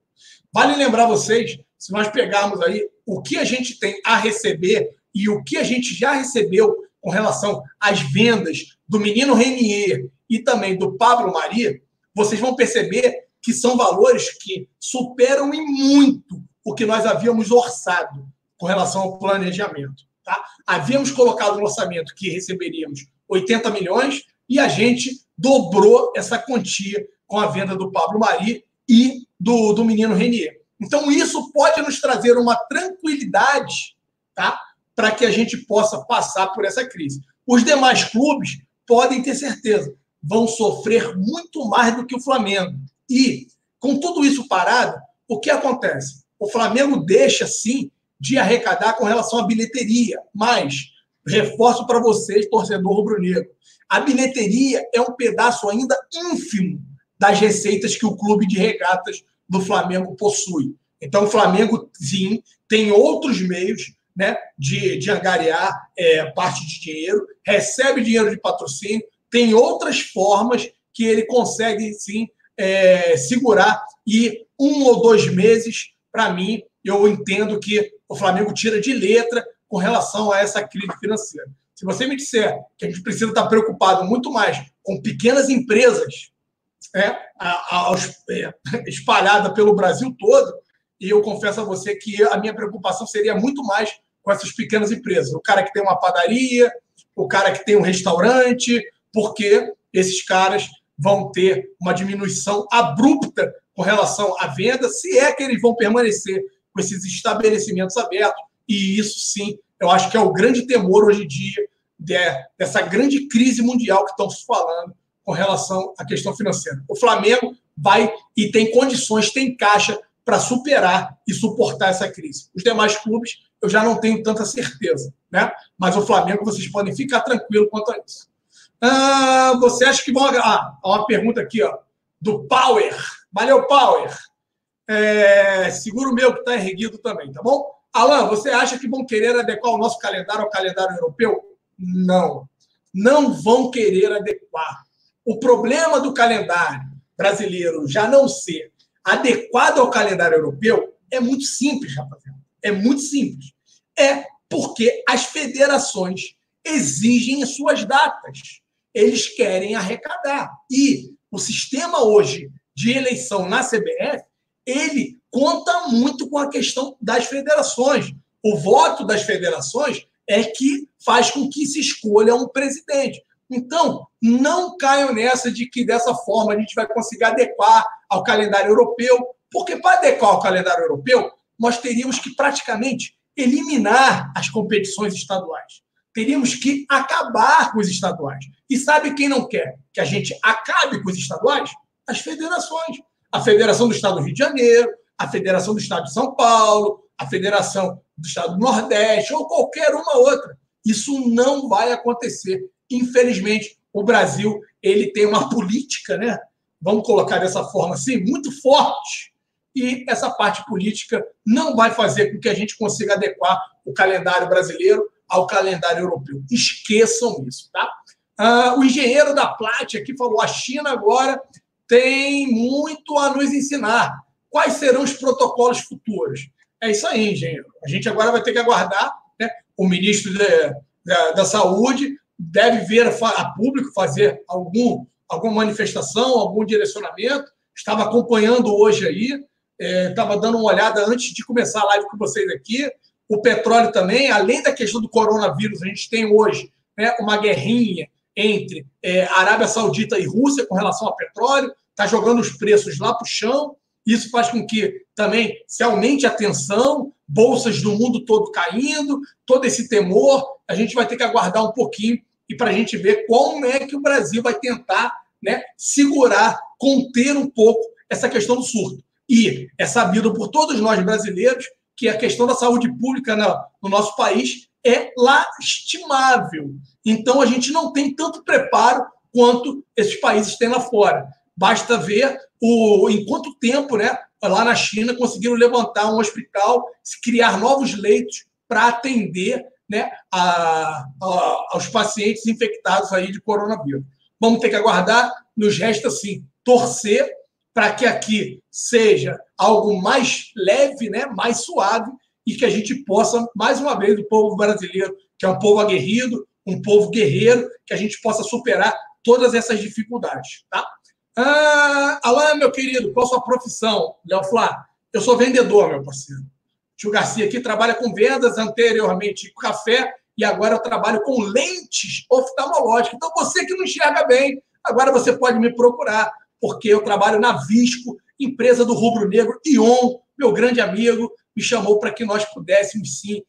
Vale lembrar vocês, se nós pegarmos aí o que a gente tem a receber e o que a gente já recebeu com relação às vendas do menino Renier e também do Pablo Mari, vocês vão perceber que são valores que superam em muito o que nós havíamos orçado com relação ao planejamento. Tá? Havíamos colocado no orçamento que receberíamos 80 milhões e a gente dobrou essa quantia com a venda do Pablo Mari e do, do menino Renier. Então, isso pode nos trazer uma tranquilidade tá? para que a gente possa passar por essa crise. Os demais clubes podem ter certeza, vão sofrer muito mais do que o Flamengo. E, com tudo isso parado, o que acontece? O Flamengo deixa, sim, de arrecadar com relação à bilheteria, mas reforço para vocês, torcedor rubro-negro, a bilheteria é um pedaço ainda ínfimo das receitas que o clube de regatas do Flamengo possui. Então, o Flamengo, sim, tem outros meios né, de, de angariar é, parte de dinheiro, recebe dinheiro de patrocínio, tem outras formas que ele consegue, sim, é, segurar. E um ou dois meses, para mim, eu entendo que o Flamengo tira de letra com relação a essa crise financeira. Se você me disser que a gente precisa estar preocupado muito mais com pequenas empresas é, é, espalhada pelo Brasil todo, e eu confesso a você que a minha preocupação seria muito mais com essas pequenas empresas. O cara que tem uma padaria, o cara que tem um restaurante, porque esses caras vão ter uma diminuição abrupta com relação à venda, se é que eles vão permanecer com esses estabelecimentos abertos. E isso sim, eu acho que é o grande temor hoje em dia dessa grande crise mundial que estão se falando com relação à questão financeira. O Flamengo vai e tem condições, tem caixa para superar e suportar essa crise. Os demais clubes eu já não tenho tanta certeza, né? Mas o Flamengo vocês podem ficar tranquilo quanto a isso. Ah, você acha que vão. Ah, uma pergunta aqui, ó, do Power. Valeu, Power. É, seguro meu que está erguido também, tá bom? Alan, você acha que vão querer adequar o nosso calendário ao calendário europeu? Não. Não vão querer adequar. O problema do calendário brasileiro já não ser adequado ao calendário europeu é muito simples, rapaziada. É muito simples. É porque as federações exigem as suas datas eles querem arrecadar. E o sistema hoje de eleição na CBF, ele conta muito com a questão das federações. O voto das federações é que faz com que se escolha um presidente. Então, não caiam nessa de que dessa forma a gente vai conseguir adequar ao calendário europeu, porque para adequar ao calendário europeu, nós teríamos que praticamente eliminar as competições estaduais teríamos que acabar com os estaduais. E sabe quem não quer que a gente acabe com os estaduais? As federações. A Federação do Estado do Rio de Janeiro, a Federação do Estado de São Paulo, a Federação do Estado do Nordeste, ou qualquer uma outra. Isso não vai acontecer. Infelizmente, o Brasil ele tem uma política, né? Vamos colocar dessa forma assim, muito forte. E essa parte política não vai fazer com que a gente consiga adequar o calendário brasileiro ao calendário europeu. Esqueçam isso, tá? Ah, o engenheiro da Plat aqui falou: a China agora tem muito a nos ensinar. Quais serão os protocolos futuros? É isso aí, engenheiro. A gente agora vai ter que aguardar. Né? O ministro da, da Saúde deve ver a público fazer algum, alguma manifestação, algum direcionamento. Estava acompanhando hoje aí, é, estava dando uma olhada antes de começar a live com vocês aqui. O petróleo também, além da questão do coronavírus, a gente tem hoje né, uma guerrinha entre é, Arábia Saudita e Rússia com relação ao petróleo, está jogando os preços lá para o chão. Isso faz com que também se aumente a tensão, bolsas do mundo todo caindo, todo esse temor. A gente vai ter que aguardar um pouquinho e para a gente ver como é que o Brasil vai tentar né, segurar, conter um pouco essa questão do surto. E é sabido por todos nós brasileiros que a questão da saúde pública no nosso país é lastimável. Então, a gente não tem tanto preparo quanto esses países têm lá fora. Basta ver o, em quanto tempo, né, lá na China, conseguiram levantar um hospital, criar novos leitos para atender né, a, a, aos pacientes infectados aí de coronavírus. Vamos ter que aguardar, nos resta, sim, torcer para que aqui seja algo mais leve, né, mais suave, e que a gente possa, mais uma vez, o povo brasileiro, que é um povo aguerrido, um povo guerreiro, que a gente possa superar todas essas dificuldades. Tá? Ah, Alain, meu querido, qual a sua profissão? Léo Flá, eu sou vendedor, meu parceiro. Tio Garcia aqui trabalha com vendas, anteriormente com café, e agora eu trabalho com lentes oftalmológicas. Então, você que não enxerga bem, agora você pode me procurar, porque eu trabalho na Visco, empresa do rubro negro, Ion, meu grande amigo, me chamou para que nós pudéssemos, sim,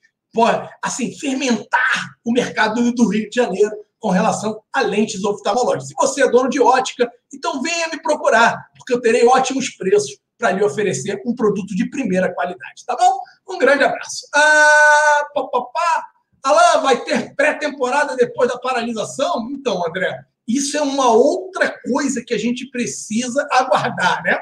assim, fermentar o mercado do Rio de Janeiro com relação a lentes oftalmológicas. Se você é dono de ótica, então venha me procurar, porque eu terei ótimos preços para lhe oferecer um produto de primeira qualidade, tá bom? Um grande abraço. Ah, pá, pá, vai ter pré-temporada depois da paralisação? Então, André, isso é uma outra coisa que a gente precisa aguardar, né?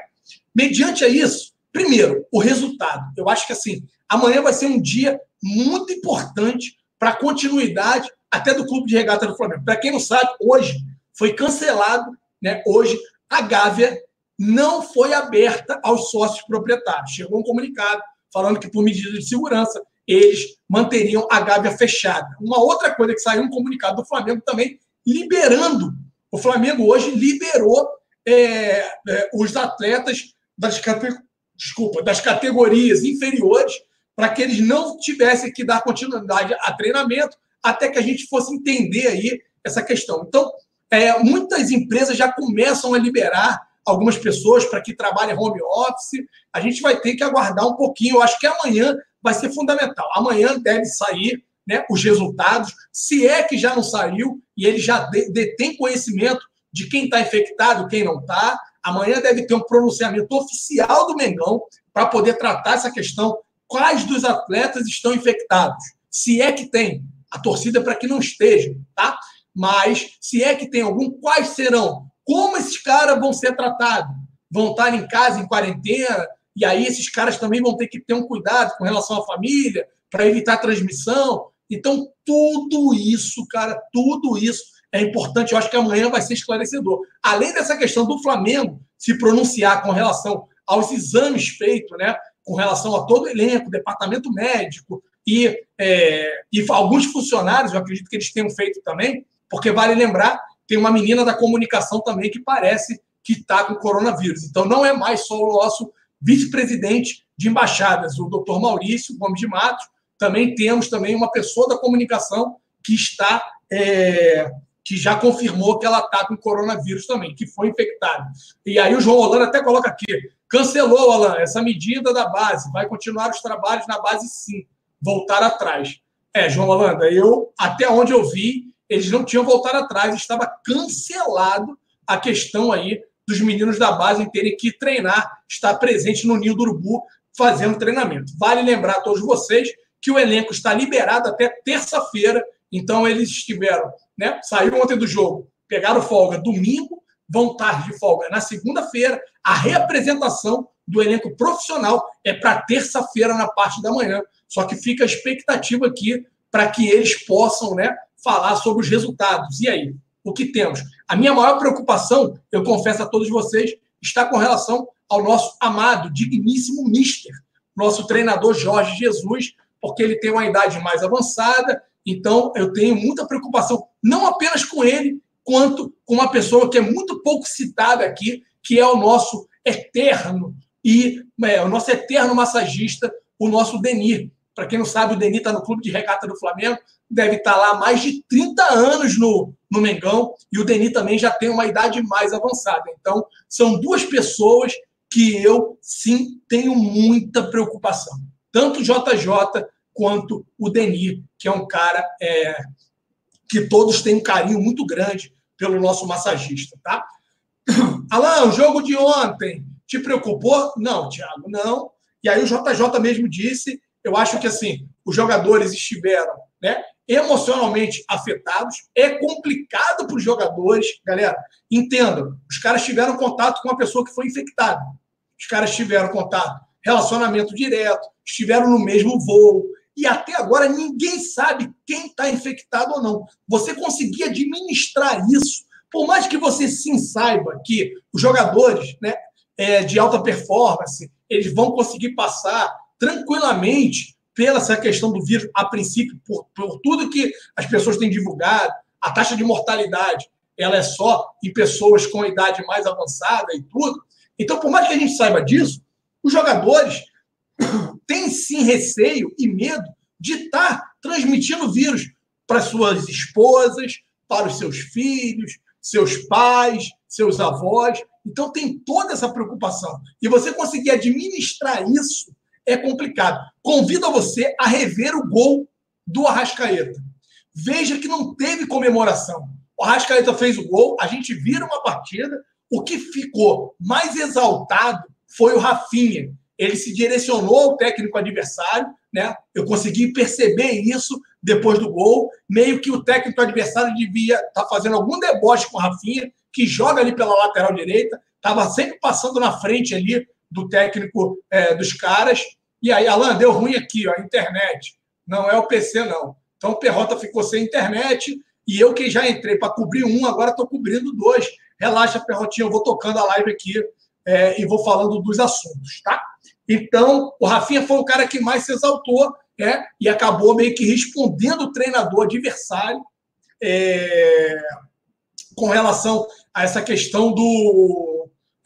Mediante a isso, Primeiro, o resultado. Eu acho que assim, amanhã vai ser um dia muito importante para a continuidade até do Clube de Regata do Flamengo. Para quem não sabe, hoje foi cancelado, né? Hoje a Gávea não foi aberta aos sócios proprietários. Chegou um comunicado falando que por medida de segurança eles manteriam a Gávea fechada. Uma outra coisa que saiu um comunicado do Flamengo também liberando. O Flamengo hoje liberou é, é, os atletas das categorias desculpa, das categorias inferiores para que eles não tivessem que dar continuidade a treinamento até que a gente fosse entender aí essa questão. Então, é, muitas empresas já começam a liberar algumas pessoas para que trabalhem home office. A gente vai ter que aguardar um pouquinho. Eu acho que amanhã vai ser fundamental. Amanhã deve sair né, os resultados, se é que já não saiu e ele já detém conhecimento de quem está infectado, quem não está. Amanhã deve ter um pronunciamento oficial do Mengão para poder tratar essa questão. Quais dos atletas estão infectados? Se é que tem. A torcida é para que não estejam, tá? Mas se é que tem algum, quais serão? Como esses caras vão ser tratados? Vão estar em casa, em quarentena? E aí esses caras também vão ter que ter um cuidado com relação à família, para evitar transmissão. Então, tudo isso, cara, tudo isso é importante. Eu acho que amanhã vai ser esclarecedor. Além dessa questão do Flamengo se pronunciar com relação aos exames feitos, né, com relação a todo o elenco, departamento médico e, é, e alguns funcionários, eu acredito que eles tenham feito também, porque vale lembrar, tem uma menina da comunicação também que parece que está com coronavírus. Então, não é mais só o nosso vice-presidente de embaixadas, o doutor Maurício Gomes de Matos, também temos também uma pessoa da comunicação que está é, que já confirmou que ela está com coronavírus também, que foi infectada. E aí o João Holanda até coloca aqui: cancelou, Alan, essa medida da base, vai continuar os trabalhos na base sim, voltar atrás. É, João Holanda, eu, até onde eu vi, eles não tinham voltado atrás, estava cancelado a questão aí dos meninos da base terem que treinar, estar presente no Ninho do Urubu fazendo treinamento. Vale lembrar a todos vocês que o elenco está liberado até terça-feira Então eles estiveram, né? Saíram ontem do jogo, pegaram folga domingo, vão tarde de folga na segunda-feira. A reapresentação do elenco profissional é para terça-feira na parte da manhã. Só que fica a expectativa aqui para que eles possam, né, falar sobre os resultados. E aí, o que temos? A minha maior preocupação, eu confesso a todos vocês, está com relação ao nosso amado, digníssimo Mister, nosso treinador Jorge Jesus, porque ele tem uma idade mais avançada, então eu tenho muita preocupação, não apenas com ele, quanto com uma pessoa que é muito pouco citada aqui, que é o nosso eterno e é, o nosso eterno massagista, o nosso Denir. Para quem não sabe, o Denir está no clube de regata do Flamengo, deve estar tá lá há mais de 30 anos no, no Mengão, e o Denir também já tem uma idade mais avançada. Então, são duas pessoas que eu sim tenho muita preocupação. Tanto o JJ quanto o Denir, que é um cara é, que todos têm um carinho muito grande pelo nosso massagista, tá? Alain, o jogo de ontem te preocupou? Não, Thiago, não. E aí o JJ mesmo disse, eu acho que assim, os jogadores estiveram, né, emocionalmente afetados. É complicado para os jogadores, galera. Entendam, os caras tiveram contato com uma pessoa que foi infectada. Os caras tiveram contato, relacionamento direto, estiveram no mesmo voo. E até agora ninguém sabe quem está infectado ou não. Você conseguir administrar isso, por mais que você sim saiba que os jogadores né, é, de alta performance eles vão conseguir passar tranquilamente pela essa questão do vírus, a princípio, por, por tudo que as pessoas têm divulgado, a taxa de mortalidade ela é só em pessoas com idade mais avançada e tudo. Então, por mais que a gente saiba disso, os jogadores têm sim receio e medo de estar transmitindo vírus para suas esposas, para os seus filhos, seus pais, seus avós. Então, tem toda essa preocupação. E você conseguir administrar isso é complicado. Convido você a rever o gol do Arrascaeta. Veja que não teve comemoração. O Arrascaeta fez o gol, a gente vira uma partida. O que ficou mais exaltado foi o Rafinha. Ele se direcionou ao técnico adversário, né? Eu consegui perceber isso depois do gol. Meio que o técnico adversário devia estar tá fazendo algum deboche com o Rafinha, que joga ali pela lateral direita, estava sempre passando na frente ali do técnico é, dos caras. E aí, Alan, deu ruim aqui, ó, a internet. Não é o PC, não. Então o Perrota ficou sem internet e eu que já entrei para cobrir um, agora estou cobrindo dois. Relaxa, Perrotinha, eu vou tocando a live aqui é, e vou falando dos assuntos, tá? Então, o Rafinha foi o cara que mais se exaltou é, e acabou meio que respondendo o treinador adversário é, com relação a essa questão do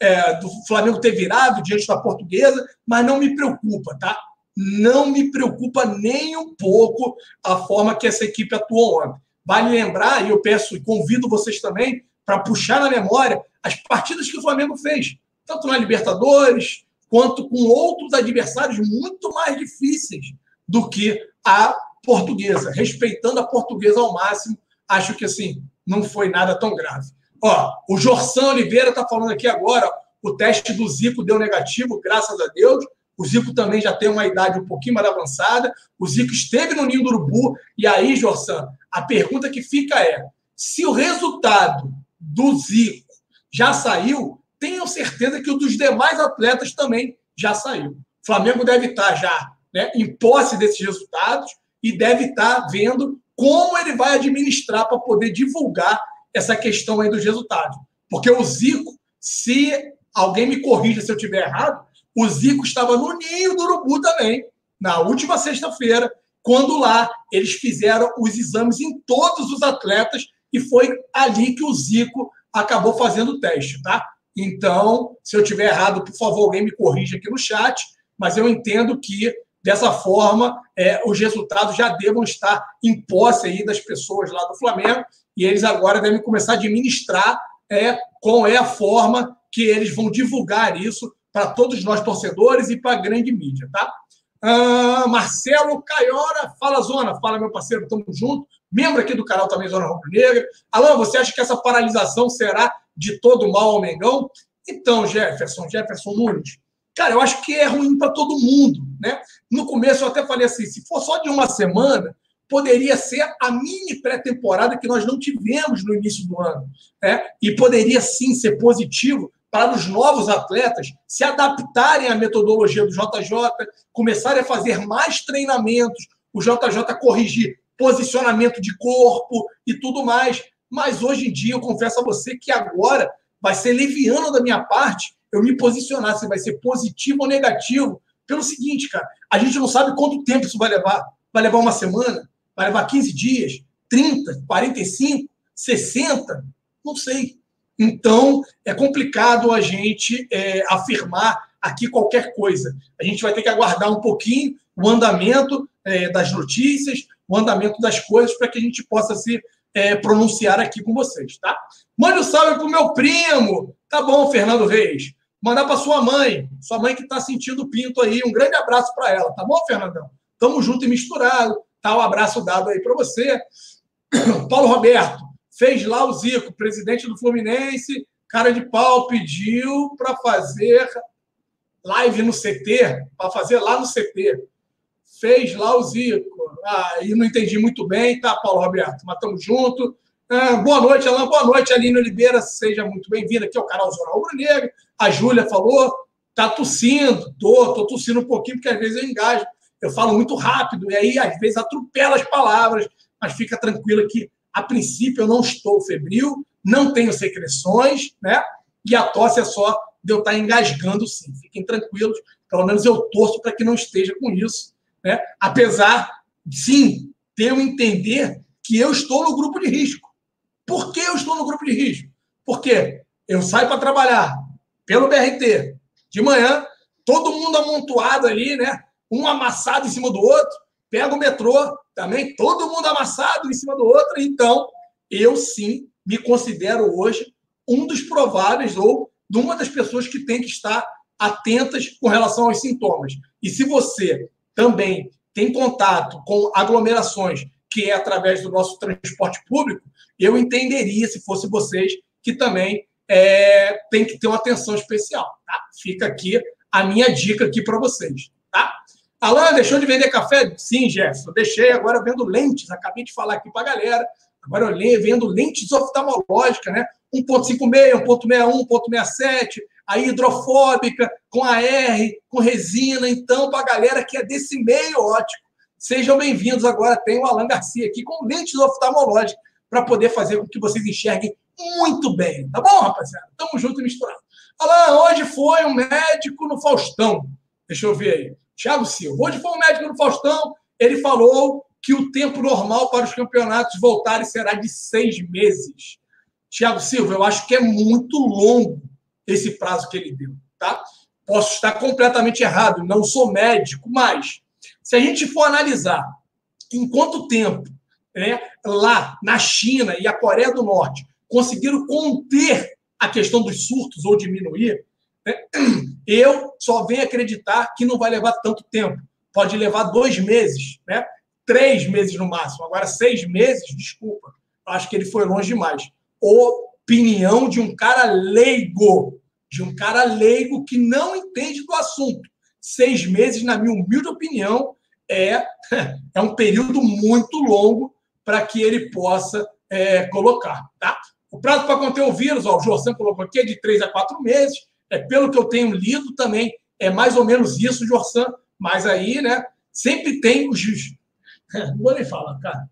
é, do Flamengo ter virado diante da portuguesa, mas não me preocupa, tá? Não me preocupa nem um pouco a forma que essa equipe atuou ontem. Vale lembrar, e eu peço e convido vocês também para puxar na memória as partidas que o Flamengo fez, tanto na Libertadores quanto com outros adversários muito mais difíceis do que a portuguesa. Respeitando a portuguesa ao máximo, acho que assim não foi nada tão grave. Ó, o Jorsan Oliveira está falando aqui agora, o teste do Zico deu negativo, graças a Deus. O Zico também já tem uma idade um pouquinho mais avançada. O Zico esteve no ninho do urubu. E aí, Jorsan, a pergunta que fica é: se o resultado do Zico já saiu, tenham certeza que o dos demais atletas também já saiu. O Flamengo deve estar já né, em posse desses resultados e deve estar vendo como ele vai administrar para poder divulgar essa questão aí dos resultados. Porque o Zico, se alguém me corrija se eu estiver errado, o Zico estava no ninho do Urubu também, na última sexta-feira, quando lá eles fizeram os exames em todos os atletas e foi ali que o Zico acabou fazendo o teste, tá? Então, se eu estiver errado, por favor, alguém me corrija aqui no chat, mas eu entendo que dessa forma é, os resultados já devam estar em posse aí das pessoas lá do Flamengo e eles agora devem começar a administrar é, qual é a forma que eles vão divulgar isso para todos nós torcedores e para a grande mídia, tá? Ah, Marcelo Caiora, fala Zona, fala meu parceiro, tamo junto. Membro aqui do canal também Zona Rubro Negra. Alan, você acha que essa paralisação será de todo mal ao Mengão? Então, Jefferson, Jefferson Nunes, cara, eu acho que é ruim para todo mundo, né? No começo eu até falei assim, se for só de uma semana, poderia ser a mini pré-temporada que nós não tivemos no início do ano. Né? E poderia sim ser positivo para os novos atletas se adaptarem à metodologia do JJ, começarem a fazer mais treinamentos, o JJ corrigir posicionamento de corpo e tudo mais. Mas hoje em dia, eu confesso a você que agora vai ser leviano da minha parte eu me posicionar se vai ser positivo ou negativo. Pelo seguinte, cara, a gente não sabe quanto tempo isso vai levar. Vai levar uma semana? Vai levar 15 dias? 30? 45? 60? Não sei. Então, é complicado a gente é, afirmar aqui qualquer coisa. A gente vai ter que aguardar um pouquinho o andamento é, das notícias, o andamento das coisas, para que a gente possa se é, pronunciar aqui com vocês, tá? Mande um salve pro meu primo. Tá bom, Fernando Reis. Mandar para sua mãe, sua mãe que está sentindo pinto aí. Um grande abraço para ela, tá bom, Fernandão? Tamo junto e misturado. Tá um abraço dado aí para você. Paulo Roberto, fez lá o Zico, presidente do Fluminense, cara de pau, pediu para fazer live no CT, para fazer lá no CT. Fez lá o Zico. Ah, e não entendi muito bem, tá, Paulo Roberto? Mas estamos juntos. Ah, boa noite, Alain. Boa noite, Aline Oliveira. Seja muito bem-vinda aqui ao canal Zona Rubro Negro. A Júlia falou, tá tossindo. Tô, tô tossindo um pouquinho, porque às vezes eu engajo. Eu falo muito rápido, e aí às vezes atropelo as palavras. Mas fica tranquila que, a princípio, eu não estou febril, não tenho secreções, né? E a tosse é só de eu estar engasgando, sim. Fiquem tranquilos. Pelo menos eu torço para que não esteja com isso, né? Apesar, sim, de eu entender que eu estou no grupo de risco. Por que eu estou no grupo de risco? Porque eu saio para trabalhar pelo BRT de manhã, todo mundo amontoado ali, né? Um amassado em cima do outro. Pega o metrô também, todo mundo amassado em cima do outro. Então, eu sim me considero hoje um dos prováveis ou de uma das pessoas que tem que estar atentas com relação aos sintomas. E se você também tem contato com aglomerações que é através do nosso transporte público, eu entenderia, se fosse vocês, que também é, tem que ter uma atenção especial. Tá? Fica aqui a minha dica aqui para vocês. Tá? Alan, deixou de vender café? Sim, Jefferson, deixei. Agora vendo lentes. Acabei de falar aqui para a galera. Agora eu vendo lentes oftalmológicas, né? 1.56, 1.61, 1.67, a hidrofóbica, com AR, com resina. Então, para a galera que é desse meio ótico, sejam bem-vindos. Agora tem o Alan Garcia aqui com lentes oftalmológicas para poder fazer com que vocês enxerguem muito bem. Tá bom, rapaziada? Tamo junto e misturado. Lá, hoje foi um médico no Faustão. Deixa eu ver aí. Thiago Silva. Hoje foi um médico no Faustão. Ele falou que o tempo normal para os campeonatos voltarem será de seis meses. Thiago Silva, eu acho que é muito longo esse prazo que ele deu, tá? Posso estar completamente errado, não sou médico, mas se a gente for analisar em quanto tempo né, lá na China e a Coreia do Norte conseguiram conter a questão dos surtos ou diminuir, eu só venho acreditar que não vai levar tanto tempo. Pode levar dois meses, né? três meses no máximo. Agora, seis meses, desculpa, acho que ele foi longe demais. Opinião de um cara leigo, de um cara leigo que não entende do assunto. Seis meses, na minha humilde opinião, é, é um período muito longo para que ele possa é, colocar. Tá? O prazo para conter o vírus, ó, o Jorsan colocou aqui, é de três a quatro meses. É, pelo que eu tenho lido também, é mais ou menos isso, Jorsan. Mas aí, né, sempre tem os. Não vou nem falar, cara.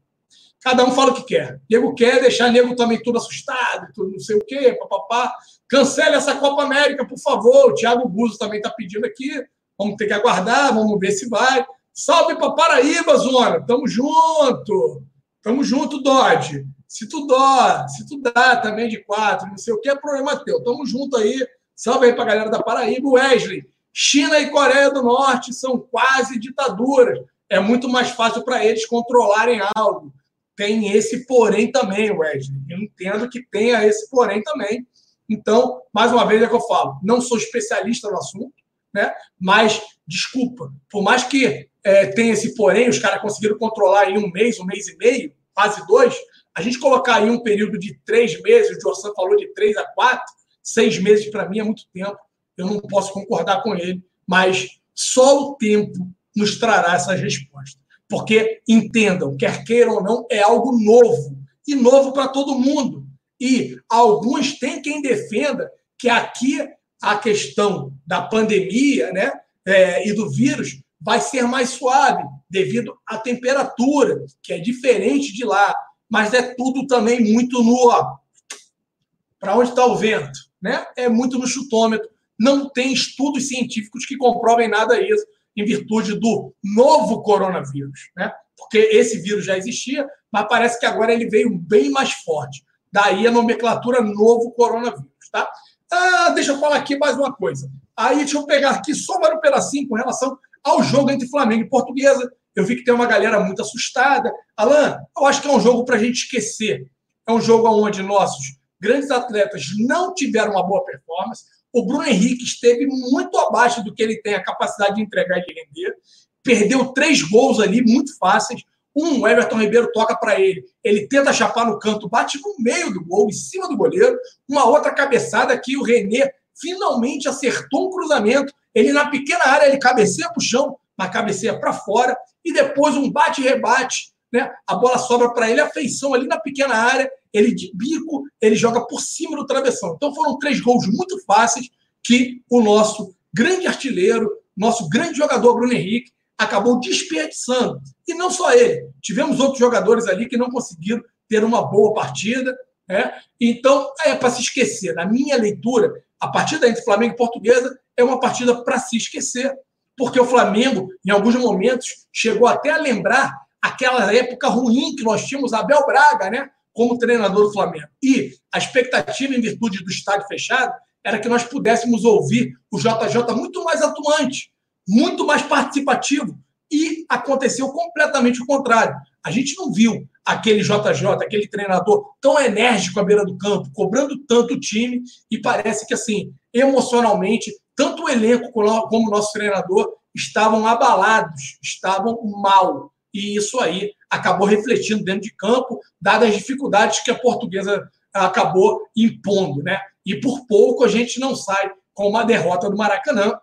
Cada um fala o que quer. Nego quer deixar nego também tudo assustado, tudo não sei o quê, papapá. Cancele essa Copa América, por favor. O Thiago Buzo também está pedindo aqui. Vamos ter que aguardar, vamos ver se vai. Salve para Paraíba, Zona. Tamo junto. Tamo junto, Dodge. Se tu dó, se tu dá também de quatro, não sei o que, é problema teu. Tamo junto aí. Salve aí pra galera da Paraíba. Wesley, China e Coreia do Norte são quase ditaduras. É muito mais fácil para eles controlarem algo. Tem esse porém também, Wesley. Eu entendo que tenha esse porém também. Então, mais uma vez é que eu falo, não sou especialista no assunto, né? Mas, desculpa, por mais que é, tenha esse porém, os caras conseguiram controlar em um mês, um mês e meio, quase dois, a gente colocar aí um período de três meses, o Jorsan falou de três a quatro, seis meses para mim é muito tempo, eu não posso concordar com ele, mas só o tempo nos trará essas respostas. Porque entendam, quer queiram ou não, é algo novo e novo para todo mundo. E alguns têm quem defenda que aqui a questão da pandemia né, é, e do vírus vai ser mais suave devido à temperatura, que é diferente de lá. Mas é tudo também muito no. Para onde está o vento? Né? É muito no chutômetro. Não tem estudos científicos que comprovem nada isso em virtude do novo coronavírus, né? Porque esse vírus já existia, mas parece que agora ele veio bem mais forte. Daí a nomenclatura novo coronavírus, tá? Ah, deixa eu falar aqui mais uma coisa. Aí deixa eu pegar aqui só mais um pedacinho com relação ao jogo entre Flamengo e Portuguesa. Eu vi que tem uma galera muito assustada. Alan, eu acho que é um jogo para a gente esquecer. É um jogo onde nossos grandes atletas não tiveram uma boa performance. O Bruno Henrique esteve muito abaixo do que ele tem a capacidade de entregar e de render. Perdeu três gols ali, muito fáceis. Um, o Everton Ribeiro toca para ele. Ele tenta chapar no canto, bate no meio do gol, em cima do goleiro. Uma outra cabeçada que o René finalmente acertou um cruzamento. Ele, na pequena área, ele cabeceia para o chão, mas cabeceia para fora. E depois um bate-rebate. Né? A bola sobra para ele, a feição ali na pequena área ele de bico, ele joga por cima do travessão. Então foram três gols muito fáceis que o nosso grande artilheiro, nosso grande jogador Bruno Henrique, acabou desperdiçando. E não só ele, tivemos outros jogadores ali que não conseguiram ter uma boa partida. Né? Então, é para se esquecer. Na minha leitura, a partida entre Flamengo e Portuguesa é uma partida para se esquecer. Porque o Flamengo, em alguns momentos, chegou até a lembrar aquela época ruim que nós tínhamos Abel Braga, né? como treinador do Flamengo. E a expectativa, em virtude do estádio fechado, era que nós pudéssemos ouvir o JJ muito mais atuante, muito mais participativo. E aconteceu completamente o contrário. A gente não viu aquele JJ, aquele treinador tão enérgico à beira do campo, cobrando tanto o time, e parece que, assim, emocionalmente, tanto o elenco como o nosso treinador estavam abalados, estavam mal. E isso aí acabou refletindo dentro de campo, dadas as dificuldades que a portuguesa acabou impondo, né? E por pouco a gente não sai com uma derrota do Maracanã,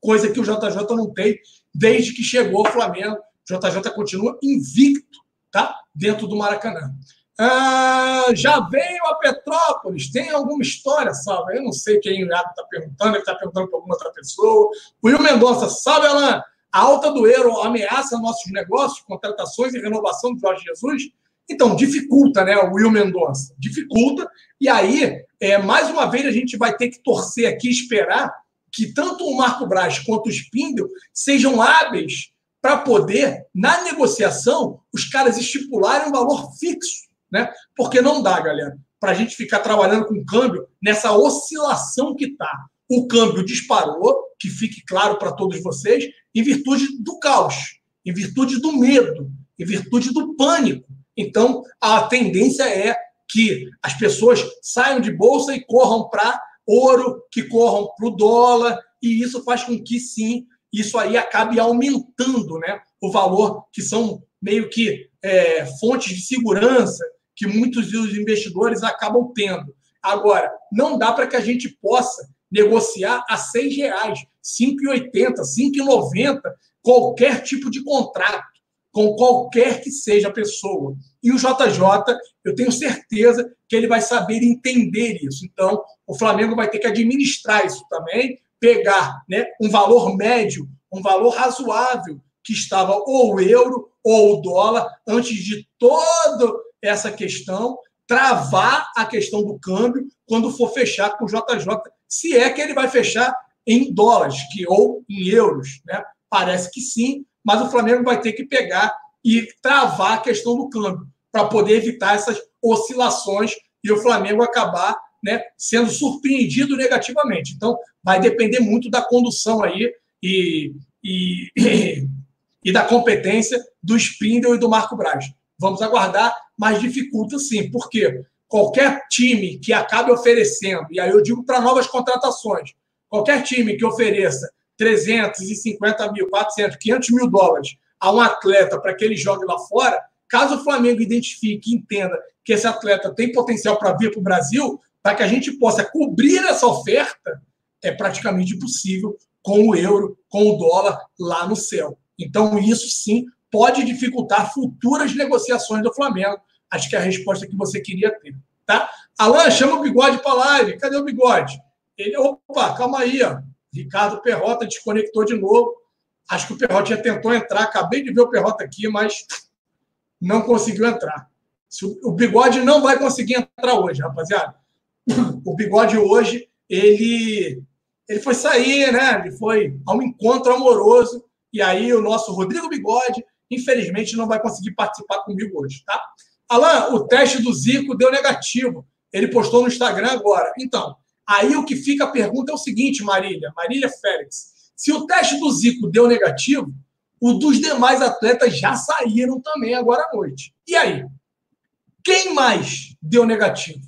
coisa que o JJ não tem desde que chegou ao Flamengo. O JJ continua invicto, tá? Dentro do Maracanã. Ah, já veio a Petrópolis, tem alguma história, salve? Eu não sei quem o Iago está perguntando, ele está perguntando para alguma outra pessoa. O Will Mendonça, salve, Alain! A alta do euro ameaça nossos negócios, contratações e renovação do Jorge Jesus? Então, dificulta, né, o Will Mendonça? Dificulta. E aí, é, mais uma vez, a gente vai ter que torcer aqui, esperar que tanto o Marco Braz quanto o Spindle sejam hábeis para poder, na negociação, os caras estipularem um valor fixo. Né? Porque não dá, galera, para a gente ficar trabalhando com câmbio nessa oscilação que está. O câmbio disparou, que fique claro para todos vocês, em virtude do caos, em virtude do medo, em virtude do pânico. Então, a tendência é que as pessoas saiam de bolsa e corram para ouro, que corram para o dólar, e isso faz com que, sim, isso aí acabe aumentando né, o valor, que são meio que é, fontes de segurança que muitos dos investidores acabam tendo. Agora, não dá para que a gente possa negociar a seis reais, 5,80, 5,90, qualquer tipo de contrato, com qualquer que seja a pessoa. E o JJ, eu tenho certeza que ele vai saber entender isso. Então, o Flamengo vai ter que administrar isso também, pegar né, um valor médio, um valor razoável, que estava ou o euro ou o dólar, antes de toda essa questão, travar a questão do câmbio quando for fechar com o JJ, se é que ele vai fechar em dólares que, ou em euros. Né? Parece que sim, mas o Flamengo vai ter que pegar e travar a questão do câmbio para poder evitar essas oscilações e o Flamengo acabar né, sendo surpreendido negativamente. Então, vai depender muito da condução aí e, e, e da competência do Spindle e do Marco Braz. Vamos aguardar, mas dificulta sim. Por quê? Qualquer time que acabe oferecendo, e aí eu digo para novas contratações, qualquer time que ofereça 350 mil, 400, 500 mil dólares a um atleta para que ele jogue lá fora, caso o Flamengo identifique e entenda que esse atleta tem potencial para vir para o Brasil, para que a gente possa cobrir essa oferta, é praticamente impossível com o euro, com o dólar lá no céu. Então, isso sim pode dificultar futuras negociações do Flamengo. Acho que é a resposta que você queria ter. Tá? Alan, chama o bigode para live. Cadê o bigode? Ele, opa, calma aí, ó. Ricardo Perrota desconectou de novo. Acho que o Perrota já tentou entrar. Acabei de ver o Perrota aqui, mas não conseguiu entrar. O bigode não vai conseguir entrar hoje, rapaziada. O bigode hoje, ele, ele foi sair, né? Ele foi a um encontro amoroso. E aí o nosso Rodrigo Bigode, infelizmente, não vai conseguir participar comigo hoje, tá? Alan, o teste do Zico deu negativo. Ele postou no Instagram agora. Então, aí o que fica a pergunta é o seguinte, Marília, Marília Félix. Se o teste do Zico deu negativo, o dos demais atletas já saíram também agora à noite. E aí? Quem mais deu negativo?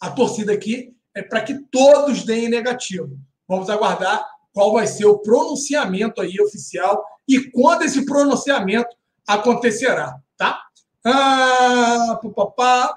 A torcida aqui é para que todos deem negativo. Vamos aguardar qual vai ser o pronunciamento aí oficial e quando esse pronunciamento acontecerá, tá? Ah, papapá.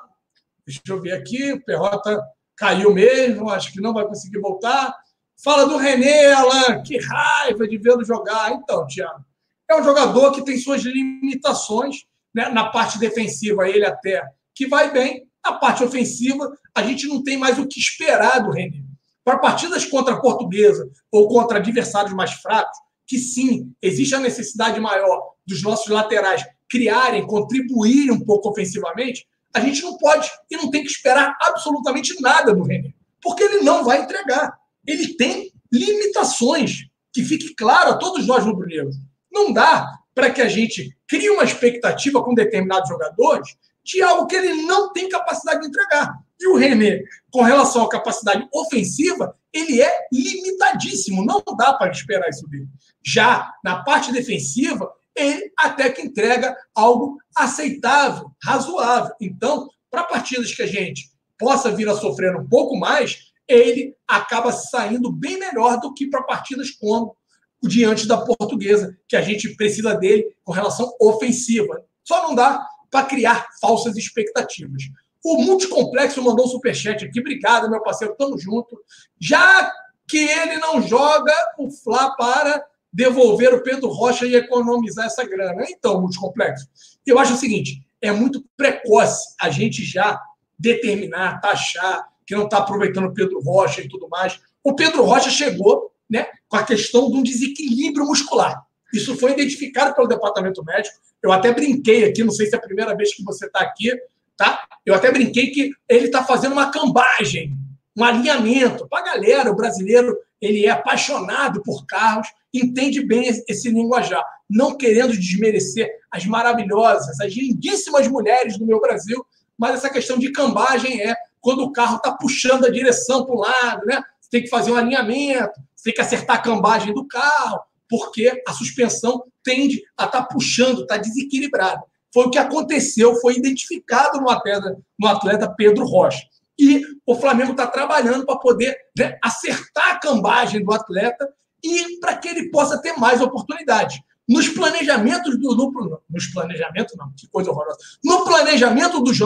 Deixa eu ver aqui, o Perrota caiu mesmo, acho que não vai conseguir voltar. Fala do René, Alan, que raiva de vê-lo jogar. Então, Tiago, é um jogador que tem suas limitações. Né? Na parte defensiva, ele até que vai bem. Na parte ofensiva, a gente não tem mais o que esperar do René. Para partidas contra a Portuguesa ou contra adversários mais fracos, que sim, existe a necessidade maior dos nossos laterais criarem, contribuírem um pouco ofensivamente, a gente não pode e não tem que esperar absolutamente nada do René, porque ele não vai entregar. Ele tem limitações, que fique claro a todos nós rubro-negros. Não dá para que a gente crie uma expectativa com determinados jogadores de algo que ele não tem capacidade de entregar. E o René, com relação à capacidade ofensiva, ele é limitadíssimo. Não dá para esperar isso dele. Já na parte defensiva, ele até que entrega algo aceitável, razoável. Então, para partidas que a gente possa vir a sofrer um pouco mais, ele acaba saindo bem melhor do que para partidas como o diante da portuguesa, que a gente precisa dele com relação ofensiva. Só não dá para criar falsas expectativas. O Multicomplexo mandou um superchat aqui. Obrigado, meu parceiro. Tamo junto. Já que ele não joga o Fla para devolver o Pedro Rocha e economizar essa grana. Então, Multicomplexo, eu acho o seguinte: é muito precoce a gente já determinar, taxar que não está aproveitando o Pedro Rocha e tudo mais. O Pedro Rocha chegou né, com a questão de um desequilíbrio muscular. Isso foi identificado pelo departamento médico. Eu até brinquei aqui, não sei se é a primeira vez que você está aqui, tá? Eu até brinquei que ele está fazendo uma cambagem, um alinhamento. Para a galera, o brasileiro ele é apaixonado por carros, entende bem esse linguajar, não querendo desmerecer as maravilhosas, as lindíssimas mulheres do meu Brasil, mas essa questão de cambagem é quando o carro está puxando a direção para o lado, né? Você tem que fazer um alinhamento, você tem que acertar a cambagem do carro, porque a suspensão tende a estar tá puxando, está desequilibrada. Foi o que aconteceu, foi identificado no atleta, no atleta Pedro Rocha. E o Flamengo está trabalhando para poder né, acertar a cambagem do atleta e para que ele possa ter mais oportunidades. Nos planejamentos do. No, nos planejamentos, não, que coisa horrorosa. No planejamento do JJ,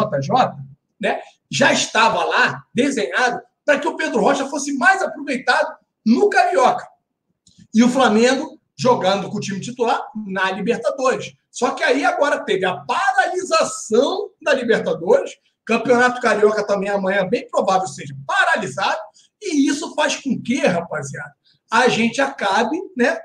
né, já estava lá desenhado para que o Pedro Rocha fosse mais aproveitado no Carioca. E o Flamengo jogando com o time titular na Libertadores. Só que aí agora teve a paralisação da Libertadores, Campeonato Carioca também amanhã, bem provável seja paralisado, e isso faz com que, rapaziada, a gente acabe, né,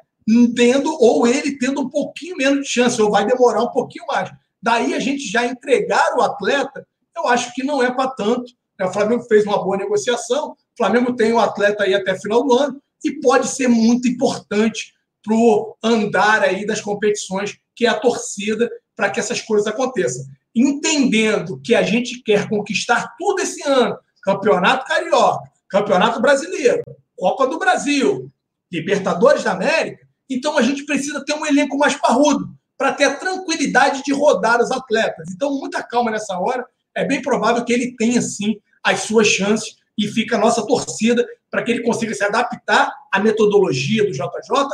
tendo, ou ele tendo um pouquinho menos de chance, ou vai demorar um pouquinho mais. Daí a gente já entregar o atleta eu acho que não é para tanto. Né? O Flamengo fez uma boa negociação, o Flamengo tem o atleta aí até final do ano e pode ser muito importante para o andar aí das competições, que é a torcida, para que essas coisas aconteçam. Entendendo que a gente quer conquistar tudo esse ano, Campeonato Carioca, Campeonato Brasileiro, Copa do Brasil, Libertadores da América, então a gente precisa ter um elenco mais parrudo para ter a tranquilidade de rodar os atletas. Então, muita calma nessa hora. É bem provável que ele tenha, sim, as suas chances e fica a nossa torcida para que ele consiga se adaptar à metodologia do JJ,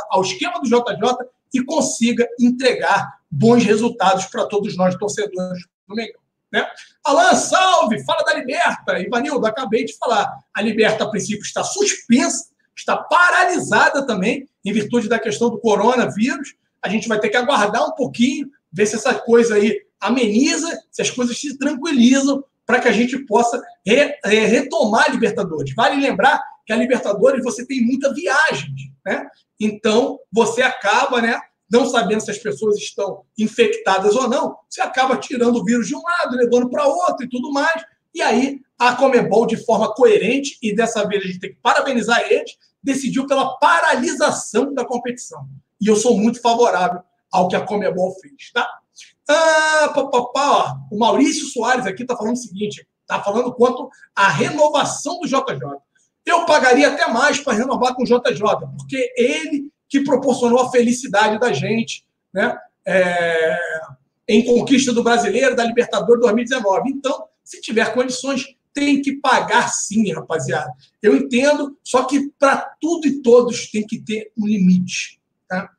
ao esquema do JJ e consiga entregar bons resultados para todos nós, torcedores do Mengão. Né? Alan, salve! Fala da Liberta. Ivanildo, acabei de falar. A Liberta, a princípio, está suspensa, está paralisada também, em virtude da questão do coronavírus. A gente vai ter que aguardar um pouquinho ver se essa coisa aí ameniza, se as coisas se tranquilizam, para que a gente possa re, é, retomar a Libertadores. Vale lembrar que a Libertadores você tem muita viagem, né? Então, você acaba, né, não sabendo se as pessoas estão infectadas ou não, você acaba tirando o vírus de um lado, levando para outro e tudo mais. E aí, a Comebol, de forma coerente, e dessa vez a gente tem que parabenizar eles, decidiu pela paralisação da competição. E eu sou muito favorável ao que a Comebol fez, tá? Ah, pá, pá, pá, o Maurício Soares aqui está falando o seguinte: está falando quanto à renovação do JJ. Eu pagaria até mais para renovar com o JJ, porque ele que proporcionou a felicidade da gente, né? É, em conquista do brasileiro, da Libertadores 2019. Então, se tiver condições, tem que pagar sim, rapaziada. Eu entendo, só que para tudo e todos tem que ter um limite. Tá?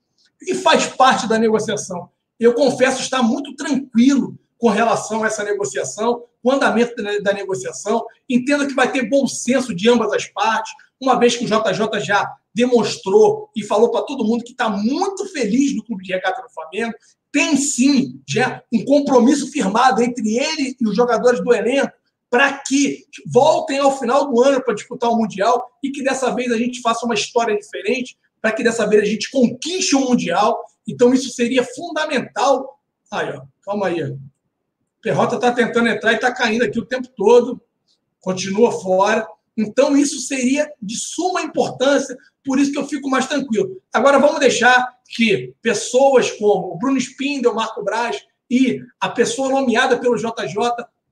E faz parte da negociação. Eu confesso estar muito tranquilo com relação a essa negociação, o andamento da negociação. Entendo que vai ter bom senso de ambas as partes, uma vez que o JJ já demonstrou e falou para todo mundo que está muito feliz no clube de regata do Flamengo. Tem sim já um compromisso firmado entre ele e os jogadores do elenco para que voltem ao final do ano para disputar o Mundial e que dessa vez a gente faça uma história diferente, para que dessa vez a gente conquiste o Mundial. Então, isso seria fundamental. Aí, ó, calma aí. Perrota está tentando entrar e está caindo aqui o tempo todo, continua fora. Então, isso seria de suma importância, por isso que eu fico mais tranquilo. Agora, vamos deixar que pessoas como o Bruno Spindel, o Marco Braz e a pessoa nomeada pelo JJ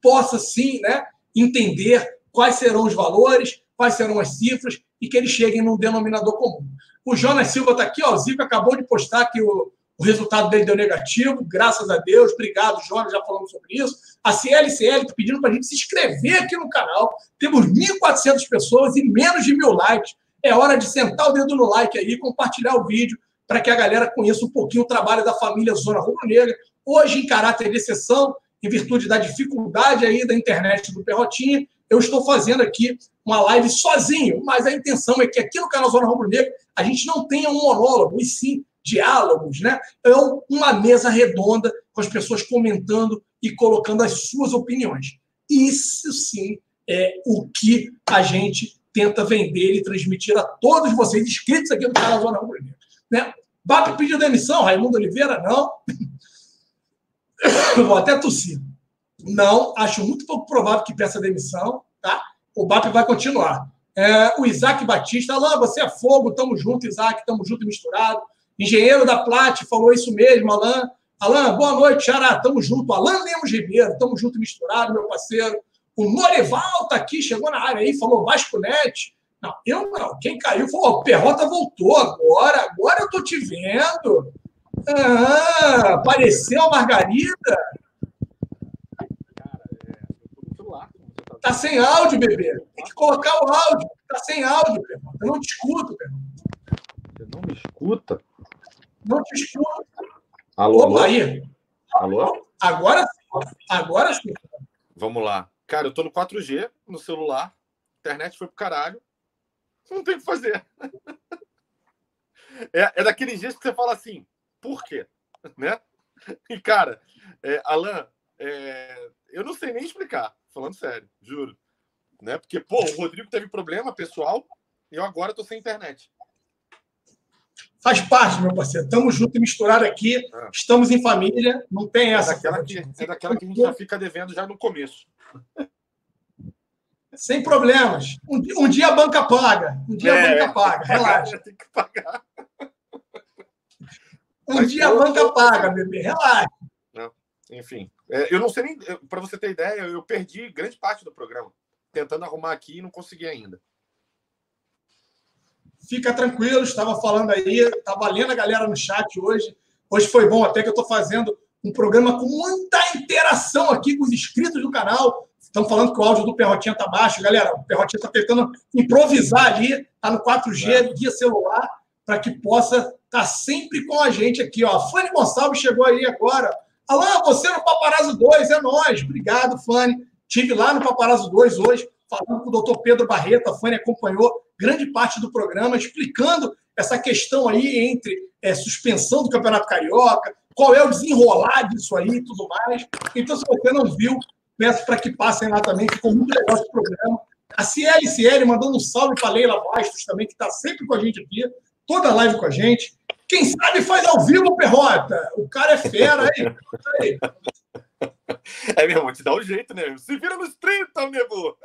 possa, sim, né, entender quais serão os valores, quais serão as cifras e que eles cheguem num denominador comum. O Jonas Silva está aqui, ó, o Zico acabou de postar que o, o resultado dele deu negativo, graças a Deus. Obrigado, Jonas, já falamos sobre isso. A CLCL está pedindo para a gente se inscrever aqui no canal. Temos 1.400 pessoas e menos de mil likes. É hora de sentar o dedo no like aí, compartilhar o vídeo para que a galera conheça um pouquinho o trabalho da família Zona Rubro Negra. Hoje, em caráter de exceção, em virtude da dificuldade aí da internet do Perrotinha, eu estou fazendo aqui uma live sozinho, mas a intenção é que aqui no canal Zona Rubro Negra a gente não tenha um monólogo, e sim diálogos, né? É uma mesa redonda com as pessoas comentando e colocando as suas opiniões. Isso sim é o que a gente tenta vender e transmitir a todos vocês inscritos aqui no canal Zona Rubro Negra. Né? BAP pediu demissão, Raimundo Oliveira, não. Vou até tossir. Não, acho muito pouco provável que peça demissão, tá? O BAP vai continuar. É, o Isaac Batista, Alain, você é fogo, tamo junto, Isaac, tamo junto e misturado. Engenheiro da Plat falou isso mesmo, Alain. Alain, boa noite, Xará, tamo junto. Alain Lemos Ribeiro, tamo junto misturado, meu parceiro. O Norival tá aqui, chegou na área aí, falou Vasco Net. Não, eu não. Quem caiu foi o Perrota voltou agora. Agora eu tô te vendo. Ah, apareceu a Margarida. Tá sem áudio, bebê. Tem que colocar o áudio. Tá sem áudio, Perrota. Eu não te escuto, Perrota. Você não me escuta? Não te escuto. Alô, Opa, alô? aí. Alô? Agora sim. Agora sim. Vamos lá. Cara, eu tô no 4G no celular. Internet foi pro caralho. Não tem o que fazer. É, é daqueles dias que você fala assim, por quê? Né? E, cara, é, Alan, é, eu não sei nem explicar, falando sério, juro. Né? Porque, pô, o Rodrigo teve problema pessoal e eu agora tô sem internet. Faz parte, meu parceiro. Estamos juntos e misturados aqui. Ah. Estamos em família. Não tem É essa. daquela, que, é daquela que a gente já fica devendo já no começo. Sem problemas. Um, um dia a banca paga. Um dia a É, banca paga. Relaxa. Tem que pagar. Um Mas dia a banca paga, bebê. Relaxa. Enfim, é, eu não sei nem. Para você ter ideia, eu perdi grande parte do programa. Tentando arrumar aqui e não consegui ainda. Fica tranquilo. Estava falando aí. Estava lendo a galera no chat hoje. Hoje foi bom até que eu estou fazendo um programa com muita interação aqui com os inscritos do canal. Estão falando que o áudio do Perrotinha tá baixo. Galera, o Perrotinha está tentando improvisar ali. Tá no 4G, É. guia celular, para que possa estar sempre com a gente aqui. Ó. A Fanny Gonçalves chegou aí agora. Alain, você no Paparazzo 2, é nós. Obrigado, Fanny. Tive lá no Paparazzo 2 hoje, falando com o doutor Pedro Barreto. A Fanny acompanhou grande parte do programa, explicando essa questão aí entre é, suspensão do Campeonato Carioca, qual é o desenrolar disso aí e tudo mais. Então, se você não viu, peço para que passem lá também, ficou muito legal esse programa. A Ciel Ciel mandando um salve para Leila Bastos também, que está sempre com a gente aqui, toda live com a gente. Quem sabe faz ao vivo, Perrota. O cara é fera, aí. É, meu irmão, te dá um jeito, né? Se vira nos 30, nego.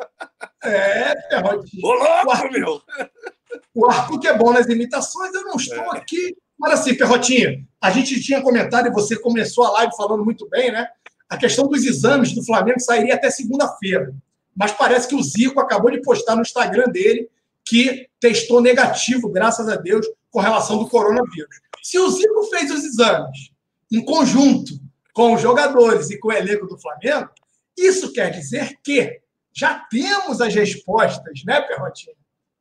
É, Perrotinho. Ô, louco, o meu. O Arthur que é bom nas imitações, eu não estou é. aqui. Mas assim, Perrotinha, a gente tinha comentado e você começou a live falando muito bem, né? A questão dos exames do Flamengo sairia até segunda-feira. Mas parece que o Zico acabou de postar no Instagram dele que testou negativo, graças a Deus, com relação do coronavírus. Se o Zico fez os exames em conjunto com os jogadores e com o elenco do Flamengo, isso quer dizer que já temos as respostas, né, Perrotinho?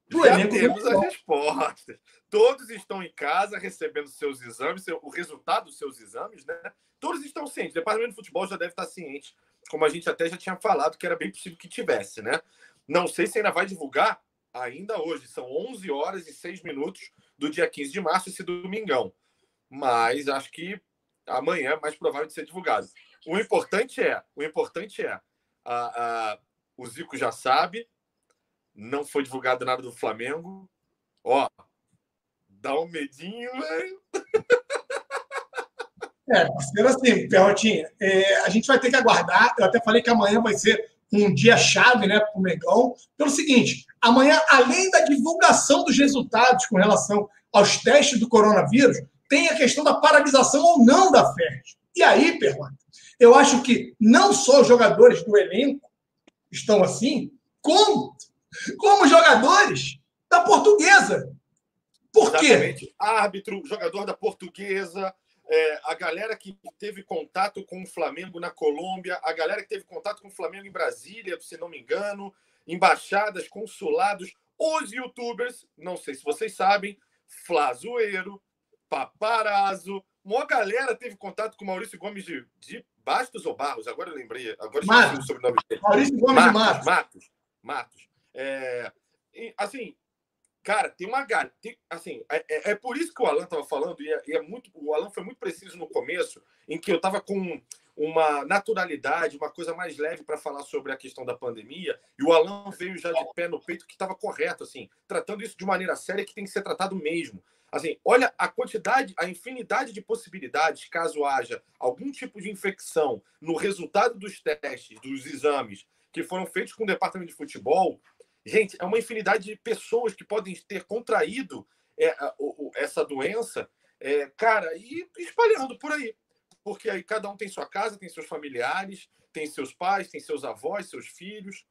Do já temos as respostas. Todos estão em casa recebendo seus exames, o resultado dos seus exames, né? Todos estão cientes. O departamento de futebol já deve estar ciente, como a gente até já tinha falado, que era bem possível que tivesse, né? Não sei se ainda vai divulgar ainda hoje. São 11 horas e 6 minutos do dia 15 de março, esse domingão. Mas acho que amanhã é mais provável de ser divulgado. O importante é, o importante é, a, a, o Zico já sabe, não foi divulgado nada do Flamengo. Ó, dá um medinho, velho. É, parceiro, assim, Perrotinha, é, a gente vai ter que aguardar. Eu até falei que amanhã vai ser um dia chave né, para o Mengão. Pelo seguinte, amanhã, além da divulgação dos resultados com relação aos testes do coronavírus, tem a questão da paralisação ou não da festa. E aí, pergunta, eu acho que não só os jogadores do elenco estão assim, como, como jogadores da portuguesa. Por Exatamente. quê? Árbitro, jogador da portuguesa, é, a galera que teve contato com o Flamengo na Colômbia, a galera que teve contato com o Flamengo em Brasília, se não me engano, embaixadas, consulados, os youtubers, não sei se vocês sabem, Flazoeiro, Paparazzo, uma galera teve contato com Maurício Gomes de, de Bastos ou Barros? Agora eu lembrei. Agora Matos. o sobrenome dele. Maurício Gomes Matos, de Matos. Matos. Matos. É, assim, cara, tem uma galera. Assim, é, é, é, por isso que o Alan estava falando, e é, e é, muito. O Alan foi muito preciso no começo, em que eu estava com uma naturalidade, uma coisa mais leve para falar sobre a questão da pandemia, e o Alan veio já de pé no peito que estava correto, assim, tratando isso de maneira séria que tem que ser tratado mesmo. Assim, olha a quantidade, a infinidade de possibilidades caso haja algum tipo de infecção no resultado dos testes, dos exames que foram feitos com o departamento de futebol. Gente, é uma infinidade de pessoas que podem ter contraído é, essa doença, é, cara, e espalhando por aí. Porque aí cada um tem sua casa, tem seus familiares, tem seus pais, tem seus avós, seus filhos.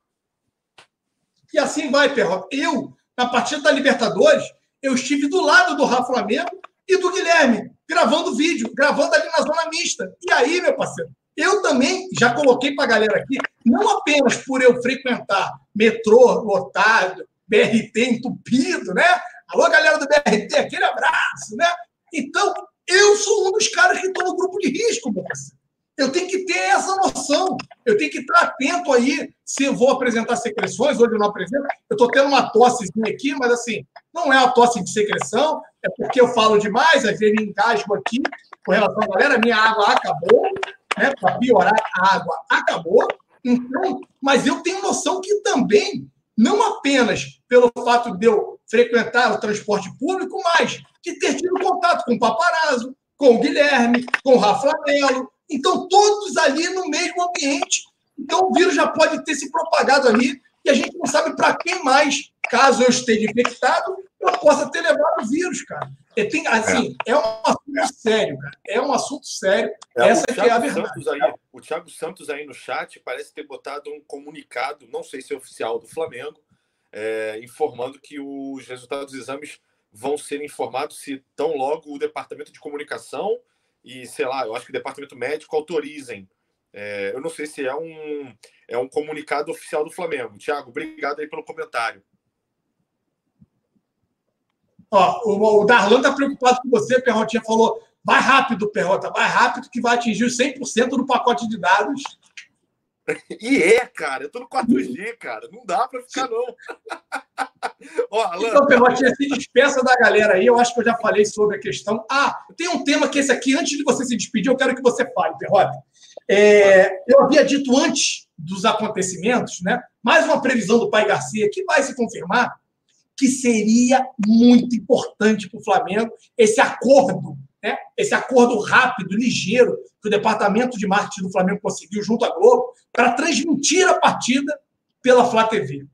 E assim vai, Perro. Eu, na partida da Libertadores, eu estive do lado do Rafa Flamengo e do Guilherme, gravando vídeo, gravando ali na zona mista. E aí, meu parceiro, eu também já coloquei para a galera aqui, não apenas por eu frequentar metrô lotado, BRT entupido, né? Alô, galera do BRT, aquele abraço, né? Então, eu sou um dos caras que estou no grupo de risco, meu parceiro. Eu tenho que ter essa noção. Eu tenho que estar atento aí se eu vou apresentar secreções, hoje eu não apresento. Eu estou tendo uma tossezinha aqui, mas assim, não é uma tosse de secreção, é porque eu falo demais, às vezes engasgo aqui com relação à galera, minha água acabou, né? Para piorar, a água acabou. Então, mas eu tenho noção que também, não apenas pelo fato de eu frequentar o transporte público, mas de ter tido contato com o paparazzo, com o Guilherme, com o Rafa Melo, então, todos ali no mesmo ambiente. Então, o vírus já pode ter se propagado ali e a gente não sabe para quem mais, caso eu esteja infectado, eu possa ter levado o vírus, cara. E tem, assim, é. é. um assunto sério, cara. É um assunto sério. É, Essa que é a verdade. Aí, o Thiago Santos aí no chat parece ter botado um comunicado, não sei se é oficial do Flamengo, é, informando que os resultados dos exames vão ser informados se tão logo o departamento de comunicação e, sei lá, eu acho que o departamento médico autorizem. É, eu não sei se é um, é um comunicado oficial do Flamengo. Tiago, obrigado aí pelo comentário. Ó, o, o Darlan está preocupado com você, Perrotinha falou. Vai rápido, Perrota, vai rápido que vai atingir 100% do pacote de dados. E é, cara, eu tô no 4G, cara. Não dá para ficar, não. Ó, então, Perrotinha, se despeça da galera aí. Eu acho que eu já falei sobre a questão. Ah, tem um tema que esse aqui, antes de você se despedir, eu quero que você fale, Perrota. É, eu havia dito antes dos acontecimentos, né? Mais uma previsão do pai Garcia que vai se confirmar que seria muito importante para o Flamengo esse acordo, né? esse acordo rápido, ligeiro, que o departamento de marketing do Flamengo conseguiu junto à Globo para transmitir a partida pela Flá TV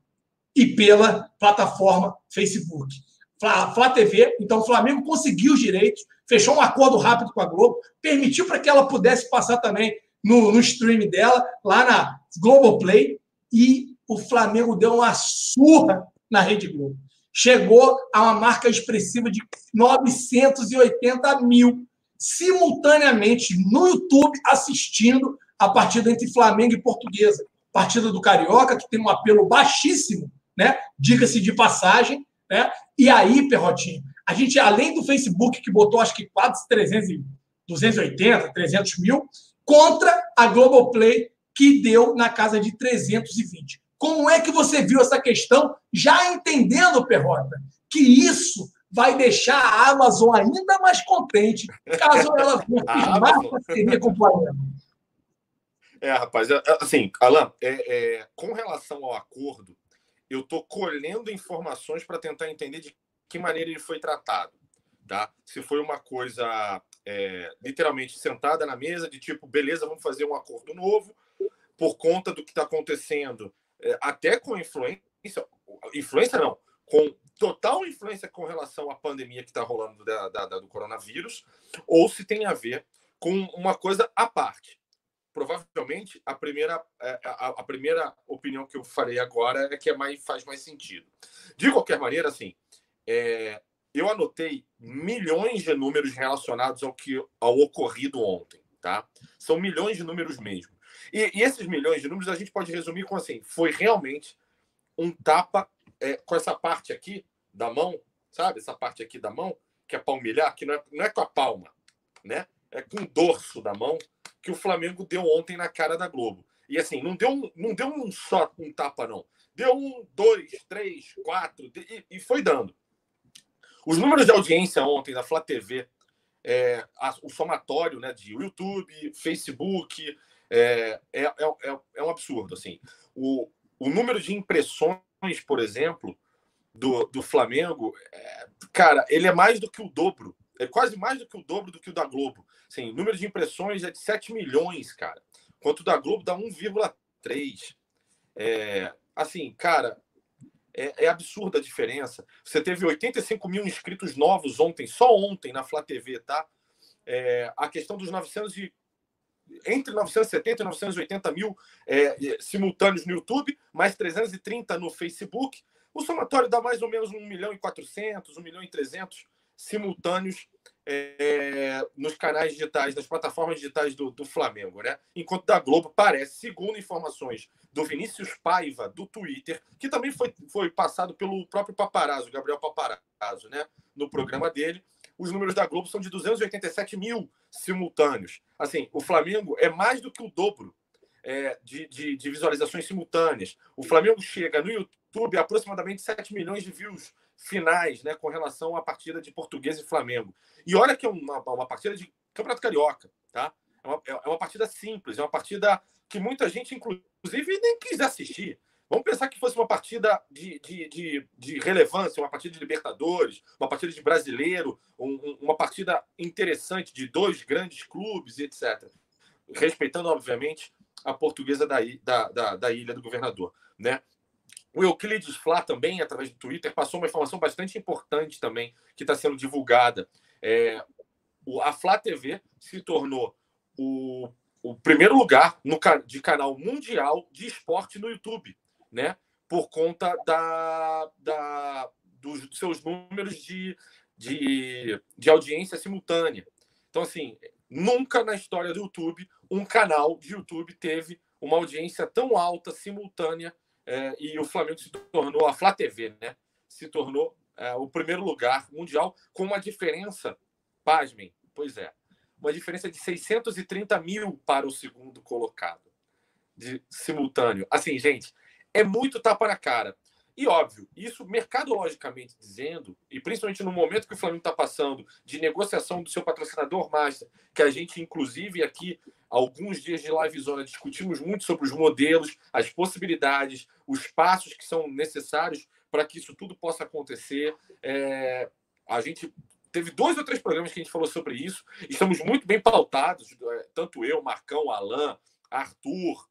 e pela plataforma Facebook. Flá, Flá TV, então o Flamengo conseguiu os direitos, fechou um acordo rápido com a Globo, permitiu para que ela pudesse passar também no, no stream dela, lá na Globoplay, e o Flamengo deu uma surra na Rede Globo chegou a uma marca expressiva de 980 mil simultaneamente no YouTube assistindo a partida entre Flamengo e Portuguesa. Partida do Carioca, que tem um apelo baixíssimo, né? Diga-se de passagem, né? E aí, Perrotinho, a gente, além do Facebook, que botou acho que quase 300, 280, 300 mil, contra a Globoplay, que deu na casa de 320. Como é que você viu essa questão, já entendendo, Perrota, que isso vai deixar a Amazon ainda mais contente caso ela firmar parceria com o Flamengo? É, rapaz, é, é, assim, Alan, é, é, com relação ao acordo, eu estou colhendo informações para tentar entender de que maneira ele foi tratado, tá? Se foi uma coisa é, literalmente sentada na mesa, de tipo, beleza, vamos fazer um acordo novo, por conta do que está acontecendo até com influência, influência não, com total influência com relação à pandemia que está rolando da, da, da, do coronavírus, ou se tem a ver com uma coisa à parte. Provavelmente a primeira, é, a, a primeira opinião que eu farei agora é que é mais, faz mais sentido. De qualquer maneira, assim, é, eu anotei milhões de números relacionados ao que ao ocorrido ontem, tá? São milhões de números mesmo. E, e, esses milhões de números a gente pode resumir com assim: foi realmente um tapa é, com essa parte aqui da mão, sabe? Essa parte aqui da mão, que é palmilhar, que não é, não é com a palma, né? É com o dorso da mão que o Flamengo deu ontem na cara da Globo. E assim, não deu um, não deu um só um tapa, não. Deu um, dois, três, quatro, e, e foi dando. Os números de audiência ontem da Flá TV, é, a, o somatório né, de YouTube, Facebook, é, é, é, é, é um absurdo. Assim. O, o número de impressões, por exemplo, do, do Flamengo, é, cara, ele é mais do que o dobro. É quase mais do que o dobro do que o da Globo. Assim, o número de impressões é de 7 milhões, cara. Quanto o da Globo dá 1,3. É, assim, cara, é, é, absurda a diferença. Você teve 85 mil inscritos novos ontem, só ontem na Flá TV, tá? É, a questão dos 900 e entre 970 e 980 mil é, simultâneos no YouTube, mais 330 no Facebook. O somatório dá mais ou menos 1 milhão e 400, 1 milhão e 300 simultâneos é, nos canais digitais, nas plataformas digitais do, do, Flamengo, né? Enquanto da Globo parece, segundo informações do Vinícius Paiva, do Twitter, que também foi, foi passado pelo próprio Paparazzo, Gabriel Paparazzo, né? No programa dele, os números da Globo são de 287 mil simultâneos. Assim, o Flamengo é mais do que o dobro é, de, de, de, visualizações simultâneas. O Flamengo chega no YouTube a aproximadamente 7 milhões de views finais né, com relação à partida de Português e Flamengo. E olha que é uma, uma partida de Campeonato Carioca, tá? É uma, é uma partida simples, é uma partida que muita gente, inclusive, nem quis assistir. Vamos pensar que fosse uma partida de, de, de, de, relevância, uma partida de Libertadores, uma partida de brasileiro, um, uma partida interessante de dois grandes clubes, etc. Respeitando, obviamente, a portuguesa da, da, da, da Ilha do Governador. Né? O Euclides Flá também, através do Twitter, passou uma informação bastante importante também, que está sendo divulgada. É, a Flá TV se tornou o, o primeiro lugar no, de canal mundial de esporte no YouTube né? Por conta da, da, dos seus números de, de, de audiência simultânea. Então, assim, nunca na história do YouTube um canal de YouTube teve uma audiência tão alta, simultânea, é, e o Flamengo se tornou, a Flá TV, né? Se tornou é, o primeiro lugar mundial, com uma diferença, pasmem, pois é, uma diferença de 630 mil para o segundo colocado, de simultâneo. Assim, gente, é muito tapa na cara. E óbvio, isso mercadologicamente dizendo, e principalmente no momento que o Flamengo está passando de negociação do seu patrocinador master, que a gente, inclusive, aqui, alguns dias de live zona, discutimos muito sobre os modelos, as possibilidades, os passos que são necessários para que isso tudo possa acontecer. É, a gente teve dois ou três programas que a gente falou sobre isso. Estamos muito bem pautados, é, tanto eu, Marcão, Alain, Arthur.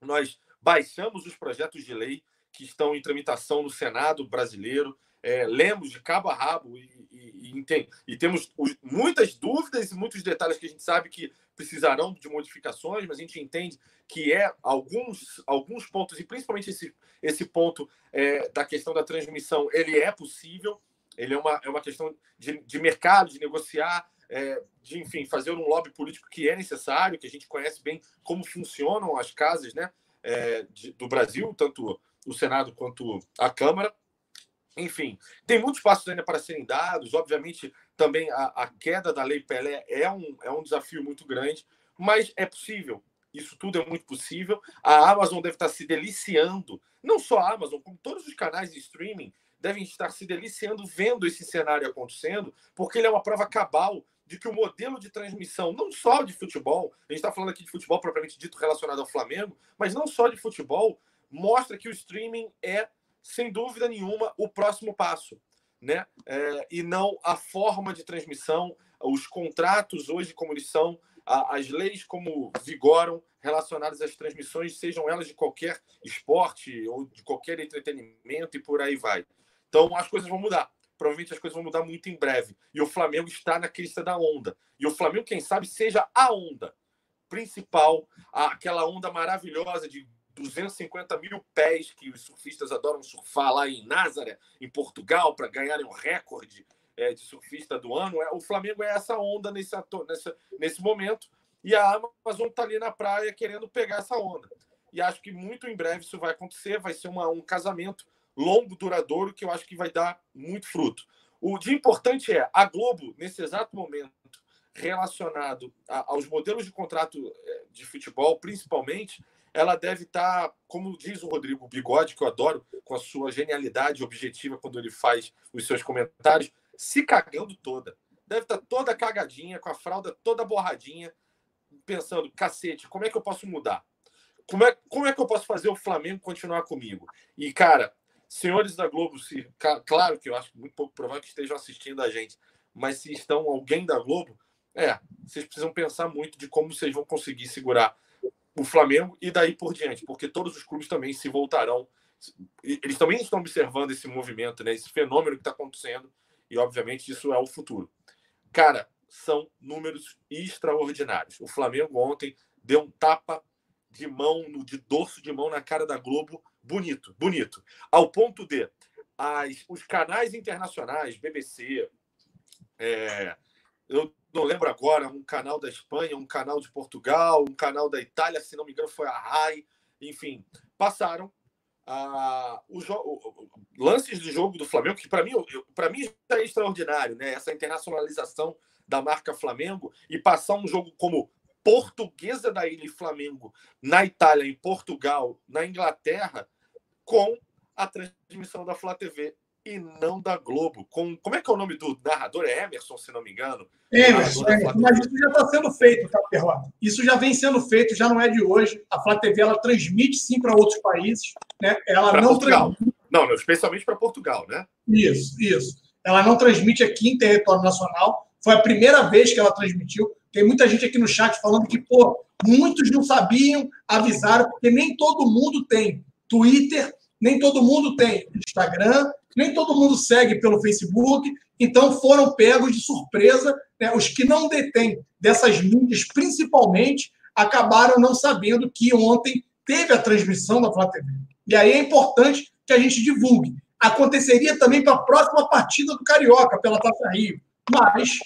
Nós baixamos os projetos de lei que estão em tramitação no Senado brasileiro. É, lemos de cabo a rabo e, e, e, e temos muitas dúvidas e muitos detalhes que a gente sabe que precisarão de modificações, mas a gente entende que é alguns, alguns pontos, e principalmente esse, esse ponto é, da questão da transmissão, ele é possível, ele é uma, é uma questão de, de mercado, de negociar, é, de, enfim, fazer um lobby político que é necessário, que a gente conhece bem como funcionam as casas né, é, de, do Brasil, tanto o Senado quanto a Câmara. Enfim, tem muitos passos ainda para serem dados. Obviamente, também a, a, queda da Lei Pelé é um, é um desafio muito grande, mas é possível. Isso tudo é muito possível. A Amazon deve estar se deliciando, não só a Amazon, como todos os canais de streaming devem estar se deliciando vendo esse cenário acontecendo, porque ele é uma prova cabal de que o modelo de transmissão, não só de futebol, a gente está falando aqui de futebol propriamente dito relacionado ao Flamengo, mas não só de futebol, mostra que o streaming é, sem dúvida nenhuma, o próximo passo. Né? É, e não a forma de transmissão, os contratos hoje como eles são, as leis como vigoram relacionadas às transmissões, sejam elas de qualquer esporte ou de qualquer entretenimento e por aí vai. Então as coisas vão mudar. Provavelmente as coisas vão mudar muito em breve. E o Flamengo está na crista da onda. E o Flamengo, quem sabe, seja a onda principal, aquela onda maravilhosa de 250 mil pés que os surfistas adoram surfar lá em Nazaré, em Portugal, para ganharem o recorde é, de surfista do ano. É, o Flamengo é essa onda nesse, nesse, nesse momento e a Amazon está ali na praia querendo pegar essa onda. E acho que muito em breve isso vai acontecer, vai ser uma, um casamento longo, duradouro, que eu acho que vai dar muito fruto. O de importante é a Globo, nesse exato momento, relacionado a, aos modelos de contrato é, de futebol, principalmente, ela deve estar, tá, como diz o Rodrigo Bigode, que eu adoro, com a sua genialidade objetiva quando ele faz os seus comentários, se cagando toda. Deve estar tá toda cagadinha, com a fralda toda borradinha, pensando, cacete, como é que eu posso mudar? Como é, como é que eu posso fazer o Flamengo continuar comigo? E, cara, senhores da Globo, se, claro que eu acho muito pouco provável que estejam assistindo a gente, mas se estão alguém da Globo, é, vocês precisam pensar muito de como vocês vão conseguir segurar o Flamengo e daí por diante, porque todos os clubes também se voltarão. Eles também estão observando esse movimento, né, esse fenômeno que está acontecendo, e obviamente isso é o futuro. Cara, são números extraordinários. O Flamengo ontem deu um tapa de mão, de dorso de mão na cara da Globo, bonito, bonito. Ao ponto de as, os canais internacionais, BBC, é, eu não lembro agora, um canal da Espanha, um canal de Portugal, um canal da Itália, se não me engano, foi a RAI, enfim, passaram os lances de jogo do Flamengo, que para mim, para mim é extraordinário, né? Essa internacionalização da marca Flamengo e passar um jogo como Portuguesa da Ilha e Flamengo na Itália, em Portugal, na Inglaterra, com a transmissão da Flá TV e não da Globo. Com, como é que é o nome do narrador? É Emerson, se não me engano. Emerson, é, mas isso já está sendo feito, tá, Perrota? Isso já vem sendo feito, já não é de hoje. A Flá TV ela transmite sim para outros países. Né? Ela pra não Portugal. Transmite... Não, especialmente para Portugal, né? Isso, isso. Ela não transmite aqui em território nacional. Foi a primeira vez que ela transmitiu. Tem muita gente aqui no chat falando que, pô, muitos não sabiam, avisaram, porque nem todo mundo tem Twitter, nem todo mundo tem Instagram, nem todo mundo segue pelo Facebook, então foram pegos de surpresa. Né? Os que não detêm dessas mídias, principalmente, acabaram não sabendo que ontem teve a transmissão da Flá TV. E aí é importante que a gente divulgue. Aconteceria também para a próxima partida do Carioca, pela Taça Rio. Mas,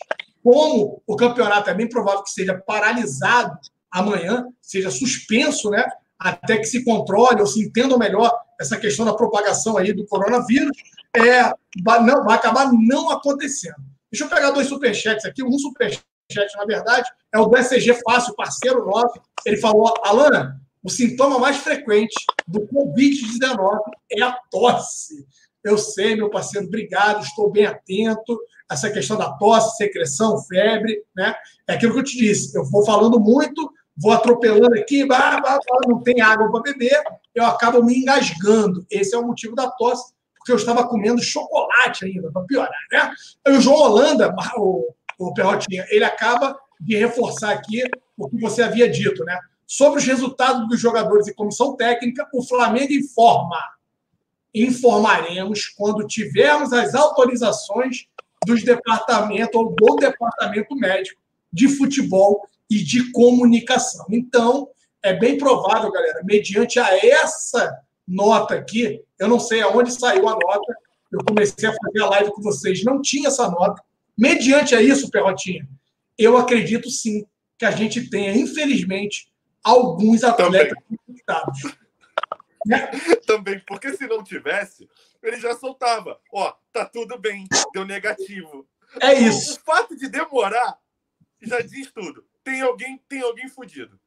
como o campeonato é bem provável que seja paralisado amanhã, seja suspenso, né? Até que se controle ou se entenda melhor essa questão da propagação aí do coronavírus, é, não, vai acabar não acontecendo. Deixa eu pegar dois superchats aqui. Um superchat, na verdade, é o do SG Fácil, parceiro nosso. Ele falou, Alan, o sintoma mais frequente do Covid-19 é a tosse. Eu sei, meu parceiro, obrigado, estou bem atento. Essa questão da tosse, secreção, febre, né? É aquilo que eu te disse. Eu vou falando muito, vou atropelando aqui, bah, bah, bah, não tem água para beber, eu acabo me engasgando. Esse é o motivo da tosse, porque eu estava comendo chocolate ainda, para piorar, né? O João Holanda, o, o Perrotinha, ele acaba de reforçar aqui o que você havia dito, né? Sobre os resultados dos jogadores e comissão técnica, o Flamengo informa. Informaremos quando tivermos as autorizações dos departamentos ou do departamento médico de futebol e de comunicação. Então, é bem provável, galera, mediante a essa nota aqui, eu não sei aonde saiu a nota, eu comecei a fazer a live com vocês, não tinha essa nota. Mediante a isso, Perrotinha, eu acredito sim que a gente tenha, infelizmente, alguns atletas infectados. Né? Também, porque se não tivesse, ele já soltava. Ó, tá tudo bem, deu negativo. É isso. O, o fato de demorar já diz tudo tem alguém, tem alguém fudido.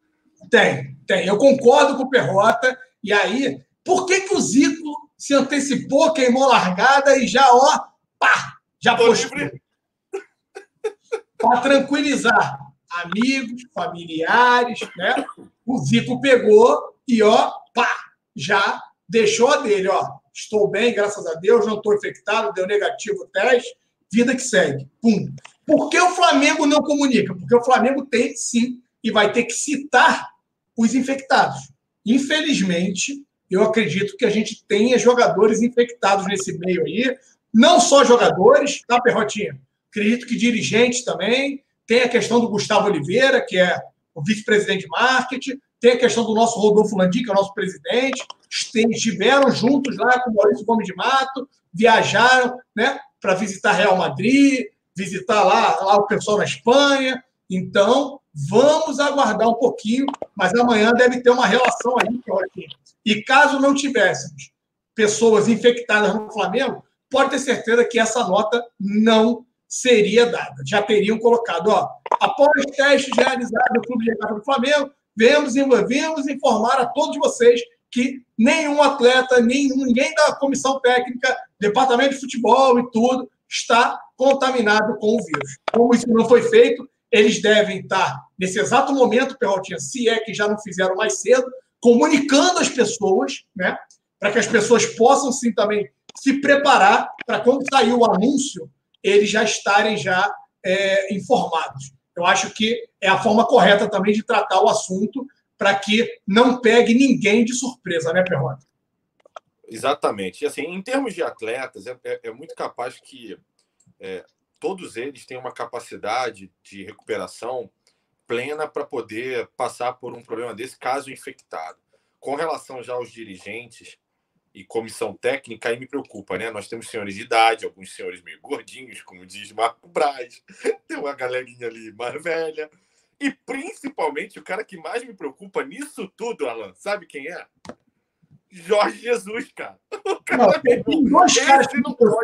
Tem, tem. Eu concordo com o Perrota. E aí, por que, que o Zico se antecipou, queimou largada e já, ó, pá, já postou? Para tranquilizar amigos, familiares, né? O Zico pegou e, ó, pá, já deixou a dele, ó. Estou bem, graças a Deus, não estou infectado, deu negativo o teste, vida que segue. Pum. Por que o Flamengo não comunica? Porque o Flamengo tem, sim, e vai ter que citar os infectados. Infelizmente, eu acredito que a gente tenha jogadores infectados nesse meio aí. Não só jogadores, tá, Perrotinha? Acredito que dirigentes também. Tem a questão do Gustavo Oliveira, que é o vice-presidente de marketing. Tem a questão do nosso Rodolfo Landim, que é o nosso presidente. Estiveram juntos lá com o Maurício Gomes de Mato, viajaram né, para visitar Real Madrid, visitar lá, lá o pessoal na Espanha. Então, vamos aguardar um pouquinho, mas amanhã deve ter uma relação aí. E caso não tivéssemos pessoas infectadas no Flamengo, pode ter certeza que essa nota não seria dada. Já teriam colocado, ó, após testes realizados no Clube de do Flamengo, vemos, vemos informar a todos vocês que nenhum atleta, nenhum, ninguém da comissão técnica, departamento de futebol e tudo, está contaminado com o vírus. Como isso não foi feito, eles devem estar, nesse exato momento, Perrotinha, se é que já não fizeram mais cedo, comunicando as pessoas, né? Para que as pessoas possam sim também se preparar para quando sair o anúncio, eles já estarem já é, informados. Eu acho que é a forma correta também de tratar o assunto para que não pegue ninguém de surpresa, né, Perrota? Exatamente. E assim, em termos de atletas, é, é, é muito capaz que é, todos eles têm uma capacidade de recuperação plena para poder passar por um problema desse, caso infectado. Com relação já aos dirigentes e comissão técnica, aí me preocupa, né? Nós temos senhores de idade, alguns senhores meio gordinhos, como diz Marco Braz, tem uma galerinha ali mais velha. E principalmente o cara que mais me preocupa nisso tudo, Alan, sabe quem é? Jorge Jesus, cara. Não, tem, dois caras que não pode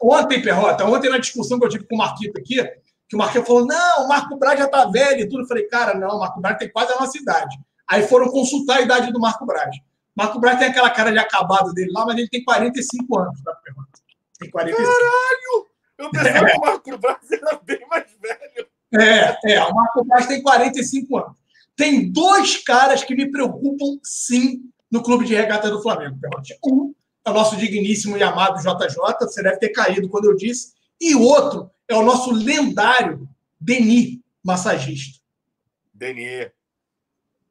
Ontem, Perrota, ontem na discussão que eu tive com o Marquito aqui, que o Marquito falou: não, o Marco Braz já tá velho e tudo. Eu falei, cara, não, o Marco Braz tem quase a nossa idade. Aí foram consultar a idade do Marco Braz. Marco Braz tem aquela cara de acabado dele lá, mas ele tem 45 anos, tá, Perrota? Tem 45. Caralho! Eu pensava é. que o Marco Braz era bem mais velho. É, é, o Marco Braz tem 45 anos. Tem dois caras que me preocupam, sim, no clube de regata do Flamengo. Um é o nosso digníssimo e amado JJ, você deve ter caído quando eu disse, e outro é o nosso lendário Denis, massagista. Denis.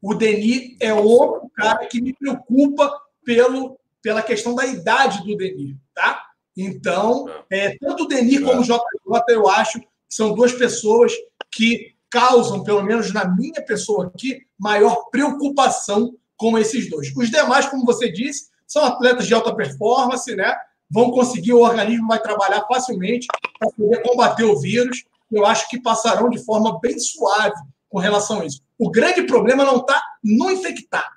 O Denis é outro cara que me preocupa pelo, pela questão da idade do Denis, tá? Então, é, tanto o Denis como o JJ, eu acho que são duas pessoas que causam, pelo menos na minha pessoa aqui, maior preocupação como esses dois. Os demais, como você disse, são atletas de alta performance, né? Vão conseguir, o organismo vai trabalhar facilmente para poder combater o vírus. Eu acho que passarão de forma bem suave com relação a isso. O grande problema não está no infectado,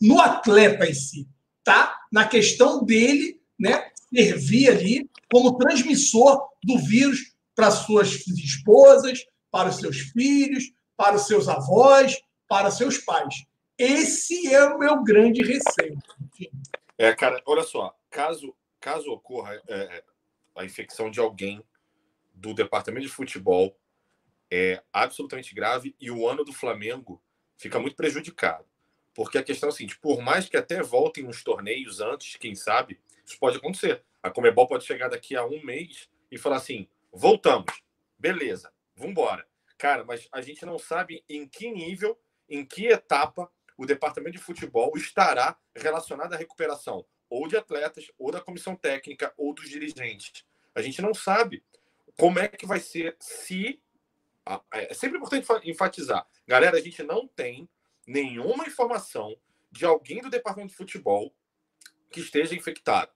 no atleta em si, tá? Na questão dele, né? Servir ali como transmissor do vírus para suas esposas, para os seus filhos, para os seus avós, para seus pais. Esse é o meu grande receio. É, cara, olha só, caso, caso ocorra é, é, a infecção de alguém do departamento de futebol, é absolutamente grave e o ano do Flamengo fica muito prejudicado. Porque a questão é a seguinte: por mais que até voltem uns torneios antes, quem sabe, isso pode acontecer. A Comebol pode chegar daqui a um mês e falar assim: voltamos, beleza, vamos embora. Cara, mas a gente não sabe em que nível, em que etapa o departamento de futebol estará relacionado à recuperação ou de atletas, ou da comissão técnica, ou dos dirigentes. A gente não sabe como é que vai ser se. É sempre importante enfatizar. Galera, a gente não tem nenhuma informação de alguém do departamento de futebol que esteja infectado,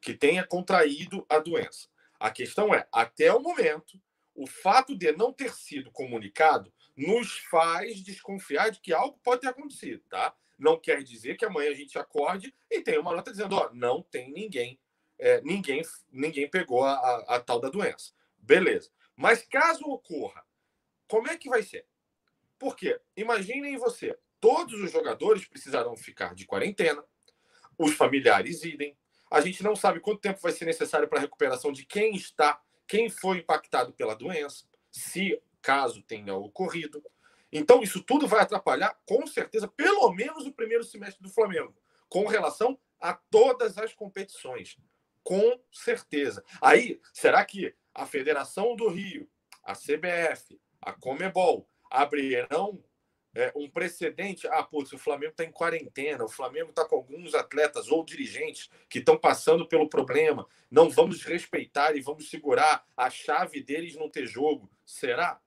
que tenha contraído a doença. A questão é, até o momento, o fato de não ter sido comunicado nos faz desconfiar de que algo pode ter acontecido, tá? Não quer dizer que amanhã a gente acorde e tenha uma nota dizendo, ó, não tem ninguém, é, ninguém, ninguém pegou a, a, a tal da doença. Beleza. Mas caso ocorra, como é que vai ser? Porque imaginem você, todos os jogadores precisarão ficar de quarentena, os familiares idem. A gente não sabe quanto tempo vai ser necessário para a recuperação de quem está, quem foi impactado pela doença, se caso tenha ocorrido. Então, isso tudo vai atrapalhar, com certeza, pelo menos o primeiro semestre do Flamengo, com relação a todas as competições. Com certeza. Aí, será que a Federação do Rio, a CBF, a Comebol abrirão é, um precedente. Ah, putz, o Flamengo está em quarentena, o Flamengo está com alguns atletas ou dirigentes que estão passando pelo problema. Não vamos respeitar e vamos segurar a chave deles não ter jogo. Será?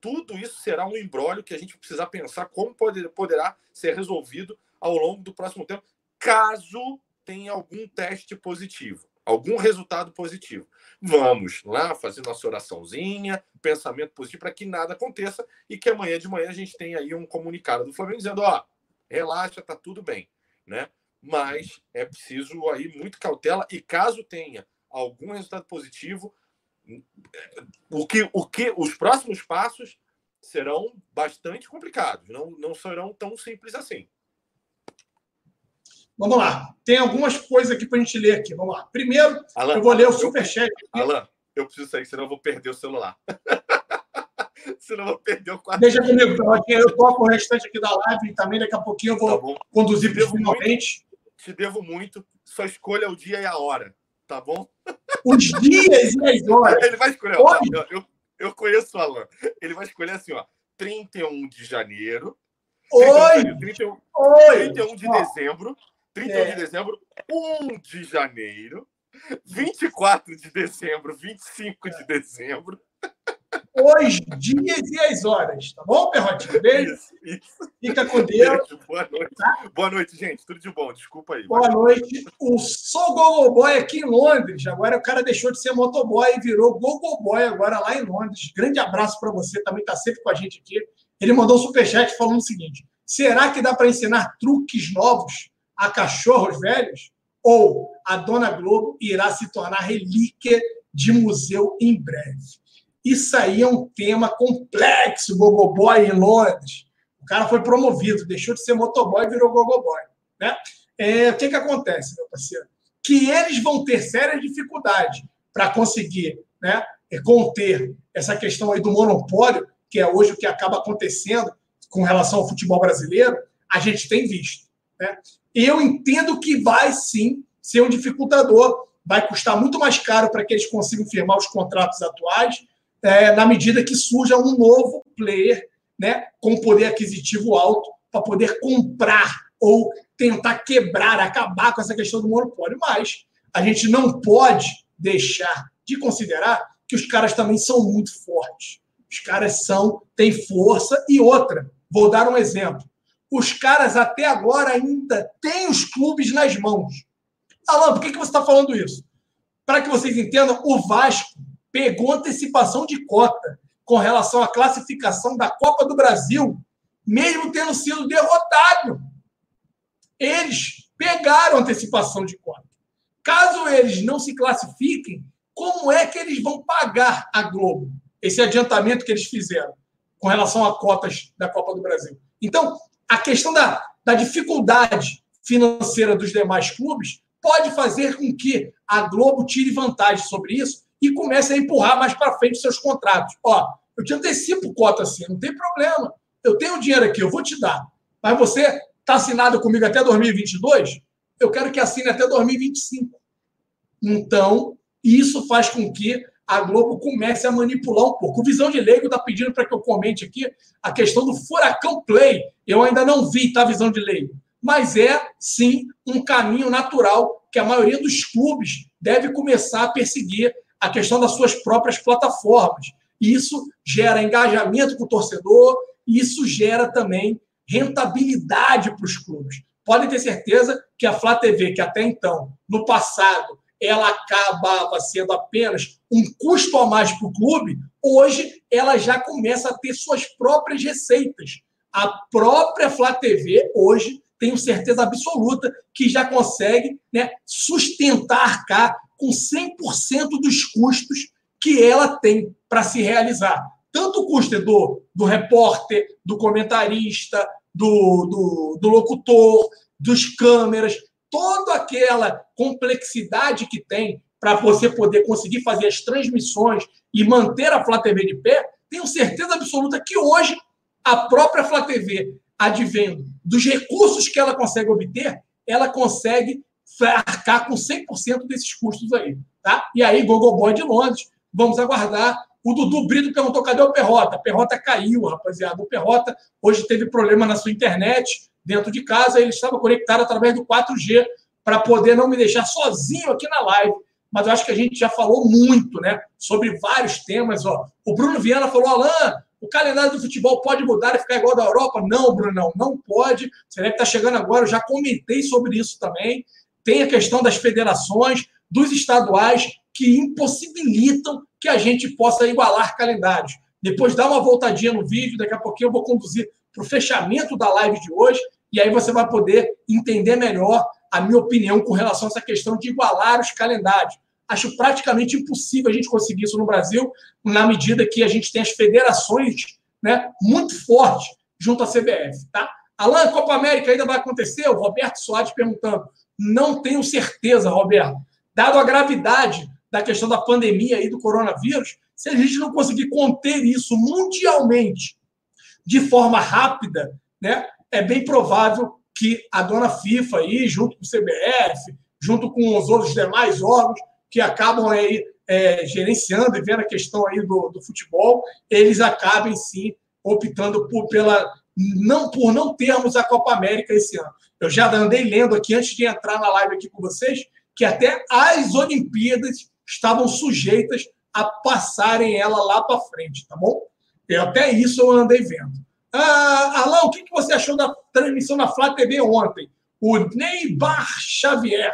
Tudo isso será um embrólio que a gente precisa pensar como poder, poderá ser resolvido ao longo do próximo tempo, caso tenha algum teste positivo algum resultado positivo. Vamos lá fazer nossa oraçãozinha, pensamento positivo para que nada aconteça e que amanhã de manhã a gente tenha aí um comunicado do Flamengo dizendo, ó, relaxa, tá tudo bem, né? Mas é preciso aí muito cautela e caso tenha algum resultado positivo, o que, o que os próximos passos serão bastante complicados, não, não serão tão simples assim. Vamos lá. Tem algumas coisas aqui para a gente ler aqui. Vamos lá. Primeiro, Alan, eu vou ler o superchat. Alan, eu preciso sair, senão eu vou perder o celular. senão eu vou perder o quadro. Deixa comigo, eu toco o restante aqui da live e também daqui a pouquinho eu vou tá conduzir finalmente. Te devo muito. Só escolha o dia e a hora, tá bom? Os dias e as horas. Ele vai escolher. Ó, eu, eu, eu conheço o Alan. Ele vai escolher assim, ó. 31 de janeiro. Oi! 31, 31 de dezembro. 31 é. de dezembro, 1 de janeiro, 24 de dezembro, 25 de dezembro. Os dias e as horas, tá bom, Perrotinho? Beijo. Isso, isso. Fica com Deus. Beijo, boa noite. Tá? Boa noite, gente. Tudo de bom. Desculpa aí. Boa noite. O Sou Gogoboy aqui em Londres. Agora o cara deixou de ser motoboy e virou Gogoboy agora lá em Londres. Grande abraço para você. Também está sempre com a gente aqui. Ele mandou um superchat falando o seguinte: será que dá para ensinar truques novos a cachorros velhos? Ou a Dona Globo irá se tornar relíquia de museu em breve? Isso aí é um tema complexo, Gogoboy em Londres. O cara foi promovido, deixou de ser motoboy e virou Gogoboy. Né? É, o que, que acontece, meu parceiro? Que eles vão ter sérias dificuldades para conseguir né, conter essa questão aí do monopólio, que é hoje o que acaba acontecendo com relação ao futebol brasileiro, a gente tem visto. Né? eu entendo que vai sim ser um dificultador, vai custar muito mais caro para que eles consigam firmar os contratos atuais, é, na medida que surja um novo player né, com poder aquisitivo alto para poder comprar ou tentar quebrar, acabar com essa questão do monopólio. Mas a gente não pode deixar de considerar que os caras também são muito fortes. Os caras são, têm força e outra. Vou dar um exemplo os caras até agora ainda têm os clubes nas mãos. Alan, por que, que você está falando isso? Para que vocês entendam, o Vasco pegou antecipação de cota com relação à classificação da Copa do Brasil, mesmo tendo sido derrotado. Eles pegaram antecipação de cota. Caso eles não se classifiquem, como é que eles vão pagar a Globo esse adiantamento que eles fizeram com relação a cotas da Copa do Brasil? Então, a questão da, da dificuldade financeira dos demais clubes, pode fazer com que a Globo tire vantagem sobre isso e comece a empurrar mais para frente seus contratos. Ó, eu te antecipo cota assim, não tem problema. Eu tenho dinheiro aqui, eu vou te dar. Mas você está assinado comigo até 2022? Eu quero que assine até 2025. Então, isso faz com que a Globo comece a manipular um pouco. O Visão de Leigo está pedindo para que eu comente aqui a questão do Furacão Play. Eu ainda não vi, tá, Visão de Leigo? Mas é, sim, um caminho natural que a maioria dos clubes deve começar a perseguir a questão das suas próprias plataformas. Isso gera engajamento com o torcedor, e isso gera também rentabilidade para os clubes. Podem ter certeza que a Flá TV, que até então, no passado, ela acabava sendo apenas um custo a mais para o clube, hoje ela já começa a ter suas próprias receitas. A própria Flá TV, hoje, tenho certeza absoluta que já consegue né, sustentar cá com 100% dos custos que ela tem para se realizar. Tanto o custo do, do repórter, do comentarista, do, do, do locutor, dos câmeras, toda aquela complexidade que tem para você poder conseguir fazer as transmissões e manter a Flá TV de pé, tenho certeza absoluta que hoje a própria Flá TV, advendo dos recursos que ela consegue obter, ela consegue arcar com 100% desses custos aí. Tá? E aí, Google Boy de Londres, vamos aguardar. O Dudu Brito perguntou: cadê o Perrota? Perrota caiu, rapaziada. O Perrota hoje teve problema na sua internet dentro de casa, ele estava conectado através do 4G para poder não me deixar sozinho aqui na live. Mas eu acho que a gente já falou muito, né? Sobre vários temas. Ó. O Bruno Viana falou: Alain, o calendário do futebol pode mudar e ficar igual da Europa? Não, Bruno, não, pode. Você deve estar chegando agora, eu já comentei sobre isso também. Tem a questão das federações, dos estaduais, que impossibilitam que a gente possa igualar calendários. Depois dá uma voltadinha no vídeo, daqui a pouquinho eu vou conduzir para o fechamento da live de hoje, e aí você vai poder entender melhor a minha opinião com relação a essa questão de igualar os calendários. Acho praticamente impossível a gente conseguir isso no Brasil, na medida que a gente tem as federações né, muito fortes junto à CBF. Tá? Alan, Copa América ainda vai acontecer? O Roberto Soares perguntando. Não tenho certeza, Roberto. Dado a gravidade da questão da pandemia e do coronavírus, se a gente não conseguir conter isso mundialmente de forma rápida, né, é bem provável que a dona FIFA aí, junto com o CBF, junto com os outros demais órgãos que acabam aí é, gerenciando e vendo a questão aí do, do futebol, eles acabem sim optando por, pela não por não termos a Copa América esse ano. Eu já andei lendo aqui antes de entrar na live aqui com vocês que até as Olimpíadas estavam sujeitas a passarem ela lá para frente, tá bom? E até isso eu andei vendo. Ah, Alain, o que você achou da transmissão na Flá TV ontem? O Neibar Xavier.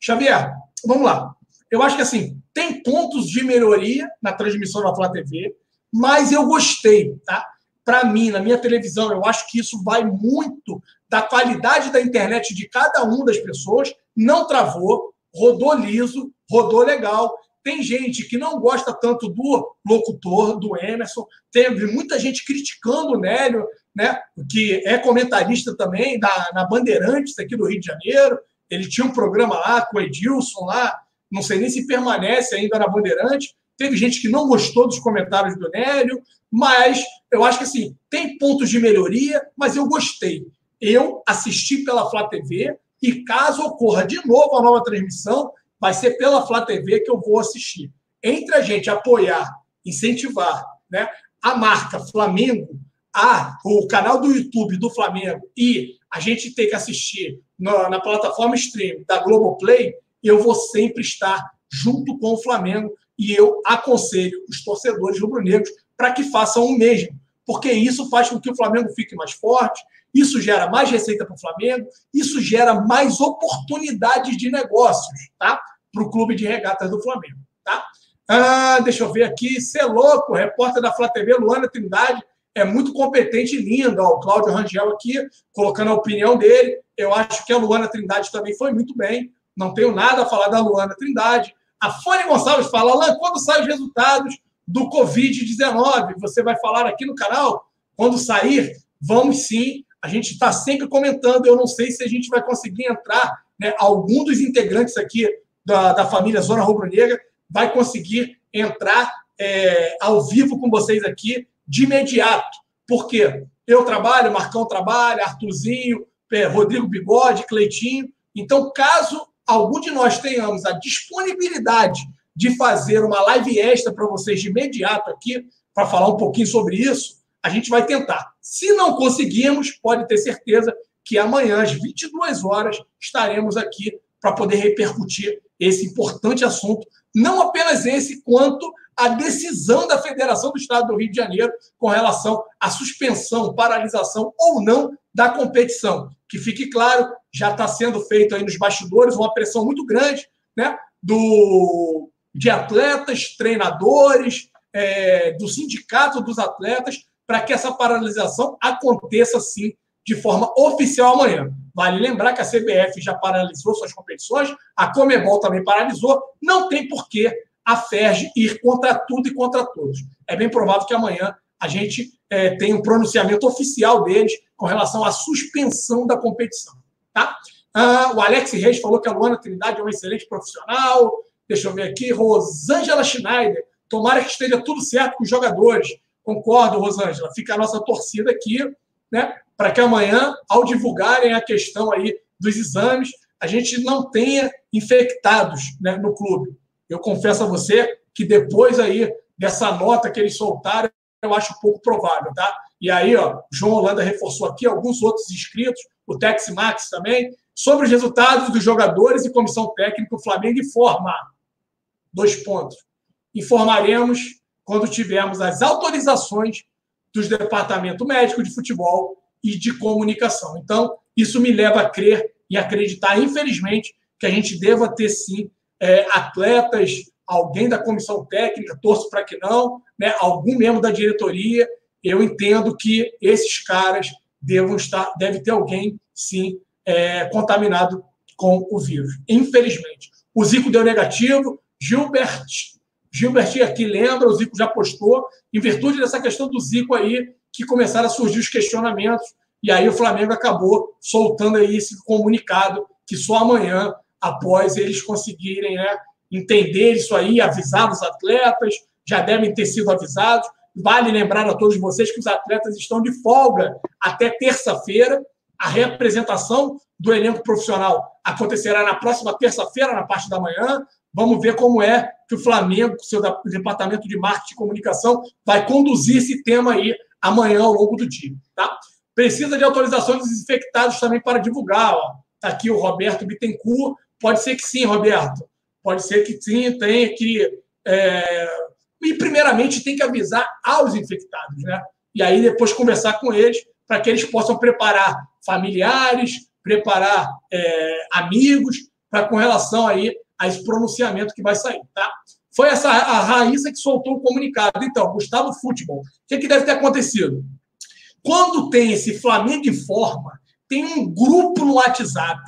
Xavier, vamos lá. Eu acho que assim, tem pontos de melhoria na transmissão da Flá TV, mas eu gostei, tá? Para mim, na minha televisão, eu acho que isso vai muito da qualidade da internet de cada uma das pessoas. Não travou, rodou liso, rodou legal. Tem gente que não gosta tanto do locutor, do Emerson. Teve muita gente criticando o Nélio, né, que é comentarista também da, na Bandeirantes, aqui do Rio de Janeiro. Ele tinha um programa lá com o Edilson lá, não sei nem se permanece ainda na Bandeirante. Teve gente que não gostou dos comentários do Nélio, mas eu acho que assim, tem pontos de melhoria, mas eu gostei. Eu assisti pela Flá TV e caso ocorra de novo a nova transmissão, vai ser pela Flá TV que eu vou assistir. Entre a gente apoiar, incentivar né, a marca Flamengo, a, o canal do YouTube do Flamengo e a gente ter que assistir na, na plataforma stream da Globoplay, eu vou sempre estar junto com o Flamengo e eu aconselho os torcedores rubro-negros para que façam o mesmo, porque isso faz com que o Flamengo fique mais forte, isso gera mais receita para o Flamengo, isso gera mais oportunidades de negócios, tá? Para o clube de regatas do Flamengo, tá? Ah, deixa eu ver aqui, ser louco, repórter da Flá TV, Luana Trindade, é muito competente e linda. Ó, o Cláudio Rangel aqui, colocando a opinião dele. Eu acho que a Luana Trindade também foi muito bem. Não tenho nada a falar da Luana Trindade. A Fone Gonçalves fala, Alan, quando saem os resultados do Covid-19? Você vai falar aqui no canal? Quando sair, vamos sim A gente está sempre comentando. Eu não sei se a gente vai conseguir entrar, né? Algum dos integrantes aqui da, da família Zona Rubro Negra vai conseguir entrar é, ao vivo com vocês aqui de imediato. Por quê? Eu trabalho, Marcão trabalha, Arthurzinho, é, Rodrigo Bigode, Cleitinho. Então, caso algum de nós tenhamos a disponibilidade de fazer uma live extra para vocês de imediato aqui, para falar um pouquinho sobre isso, a gente vai tentar. Se não conseguirmos, pode ter certeza que amanhã, às 22 horas, estaremos aqui para poder repercutir esse importante assunto, não apenas esse, quanto a decisão da Federação do Estado do Rio de Janeiro com relação à suspensão, paralisação ou não da competição. Que fique claro, já está sendo feito aí nos bastidores uma pressão muito grande né, do, de atletas, treinadores, é, do sindicato dos atletas, para que essa paralisação aconteça sim de forma oficial amanhã. Vale lembrar que a CBF já paralisou suas competições, a Comebol também paralisou, não tem porquê a FERJ ir contra tudo e contra todos. É bem provável que amanhã a gente é, tenha um pronunciamento oficial deles com relação à suspensão da competição. Tá? Ah, o Alex Reis falou que a Luana Trindade é uma excelente profissional. Deixa eu ver aqui. Rosângela Schneider. Tomara que esteja tudo certo com os jogadores. Concordo, Rosângela. Fica a nossa torcida aqui, né? Para que amanhã, ao divulgarem a questão aí dos exames, a gente não tenha infectados né, no clube. Eu confesso a você que depois aí dessa nota que eles soltaram, eu acho pouco provável, tá? E aí, ó, João Holanda reforçou aqui, alguns outros inscritos, o Tex Max também, sobre os resultados dos jogadores e comissão técnica, o Flamengo informa. Dois pontos. Informaremos quando tivermos as autorizações dos departamento médico de futebol e de comunicação. Então, isso me leva a crer e acreditar, infelizmente, que a gente deva ter sim é, atletas, alguém da comissão técnica, torço para que não, né, algum membro da diretoria, eu entendo que esses caras devam estar, deve ter alguém, sim, é, contaminado com o vírus. Infelizmente. O Zico deu negativo, Gilbert, Gilbert aqui lembra, o Zico já postou, em virtude dessa questão do Zico aí, que começaram a surgir os questionamentos, e aí o Flamengo acabou soltando aí esse comunicado que só amanhã após eles conseguirem né, entender isso aí, avisar os atletas, já devem ter sido avisados. Vale lembrar a todos vocês que os atletas estão de folga até terça-feira. A reapresentação do elenco profissional acontecerá na próxima terça-feira, na parte da manhã. Vamos ver como é que o Flamengo, seu departamento de marketing e comunicação, vai conduzir esse tema aí amanhã ao longo do dia. Tá? Precisa de autorização dos infectados também para divulgar. Está aqui o Roberto Bittencourt, Pode ser que sim, Roberto. Pode ser que sim, tenha que. É... E, primeiramente, tem que avisar aos infectados, né? E aí, depois, conversar com eles para que eles possam preparar familiares, preparar é, amigos, para com relação aí a esse pronunciamento que vai sair, tá? Foi essa a Raíssa que soltou o comunicado. Então, Gustavo Futebol, o que, que deve ter acontecido? Quando tem esse Flamengo em forma, tem um grupo no WhatsApp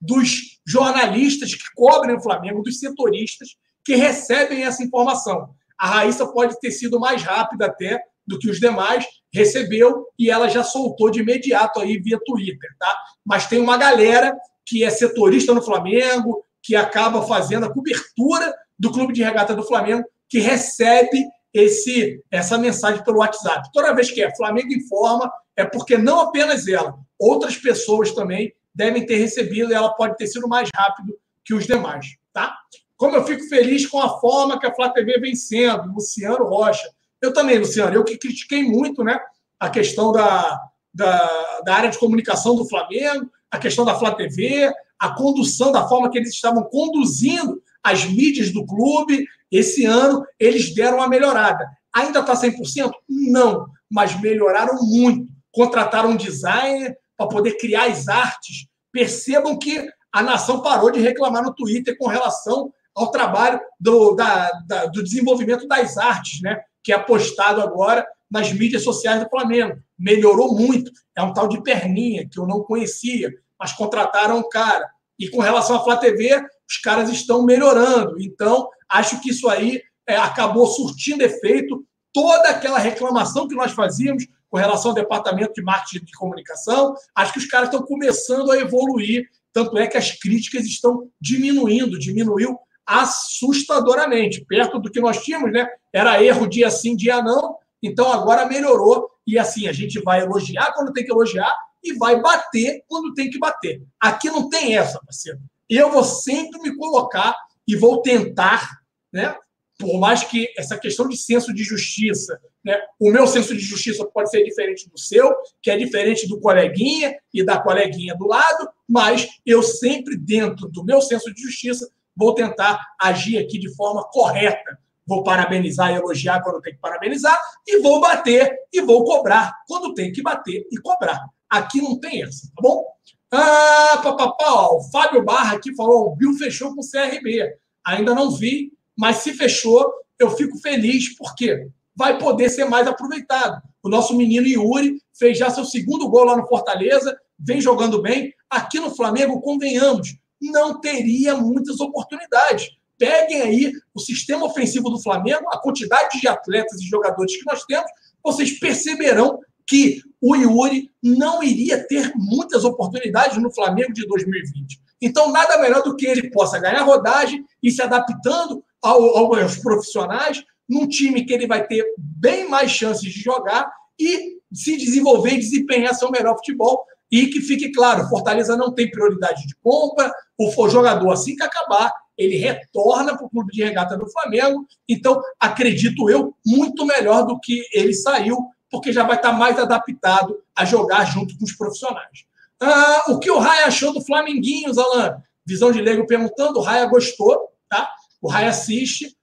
dos jornalistas que cobrem o Flamengo, dos setoristas que recebem essa informação. A Raíssa pode ter sido mais rápida até do que os demais, recebeu e ela já soltou de imediato aí via Twitter, tá? Mas tem uma galera que é setorista no Flamengo, que acaba fazendo a cobertura do clube de regata do Flamengo, que recebe esse essa mensagem pelo WhatsApp. Toda vez que é Flamengo informa, é porque não apenas ela, outras pessoas também devem ter recebido e ela pode ter sido mais rápido que os demais, tá? Como eu fico feliz com a forma que a Flá TV vem sendo, Luciano Rocha. Eu também, Luciano, eu que critiquei muito, né, a questão da, da, da área de comunicação do Flamengo, a questão da Flá TV, a condução, da forma que eles estavam conduzindo as mídias do clube. Esse ano, eles deram uma melhorada. Ainda está 100%? Não, mas melhoraram muito. Contrataram um designer, para poder criar as artes, percebam que a nação parou de reclamar no Twitter com relação ao trabalho do, da, da, do desenvolvimento das artes, né? que é postado agora nas mídias sociais do Flamengo. Melhorou muito. É um tal de perninha que eu não conhecia, mas contrataram um cara. E com relação à Flá TV, os caras estão melhorando. Então, acho que isso aí é, acabou surtindo efeito. Toda aquela reclamação que nós fazíamos com relação ao departamento de marketing de comunicação. Acho que os caras estão começando a evoluir, tanto é que as críticas estão diminuindo, diminuiu assustadoramente, perto do que nós tínhamos, né? Era erro dia sim, dia não, então agora melhorou e assim a gente vai elogiar quando tem que elogiar e vai bater quando tem que bater. Aqui não tem essa, parceiro. Eu vou sempre me colocar e vou tentar, né? Por mais que essa questão de senso de justiça, né? O meu senso de justiça pode ser diferente do seu, que é diferente do coleguinha e da coleguinha do lado, mas eu sempre, dentro do meu senso de justiça, vou tentar agir aqui de forma correta. Vou parabenizar e elogiar quando tem que parabenizar, e vou bater e vou cobrar quando tem que bater e cobrar. Aqui não tem essa, tá bom? Ah, papapá, ó, o Fábio Barra aqui falou: o Bill fechou com o CRB. Ainda não vi, mas se fechou, eu fico feliz, porque vai poder ser mais aproveitado. O nosso menino Yuri fez já seu segundo gol lá no Fortaleza, vem jogando bem. Aqui no Flamengo, convenhamos, não teria muitas oportunidades. Peguem aí o sistema ofensivo do Flamengo, a quantidade de atletas e jogadores que nós temos, vocês perceberão que o Yuri não iria ter muitas oportunidades no Flamengo de 2020. Então, nada melhor do que ele possa ganhar rodagem e se adaptando ao, aos profissionais, num time que ele vai ter bem mais chances de jogar e se desenvolver e desempenhar seu melhor futebol. E que fique claro, Fortaleza não tem prioridade de compra, o jogador, assim que acabar, ele retorna para o clube de regata do Flamengo. Então, acredito eu, muito melhor do que ele saiu, porque já vai estar mais adaptado a jogar junto com os profissionais. Ah, o que o Raia achou do Flamenguinhos, Alan? Visão de leigo perguntando, o Raia gostou, tá? O Raia assiste,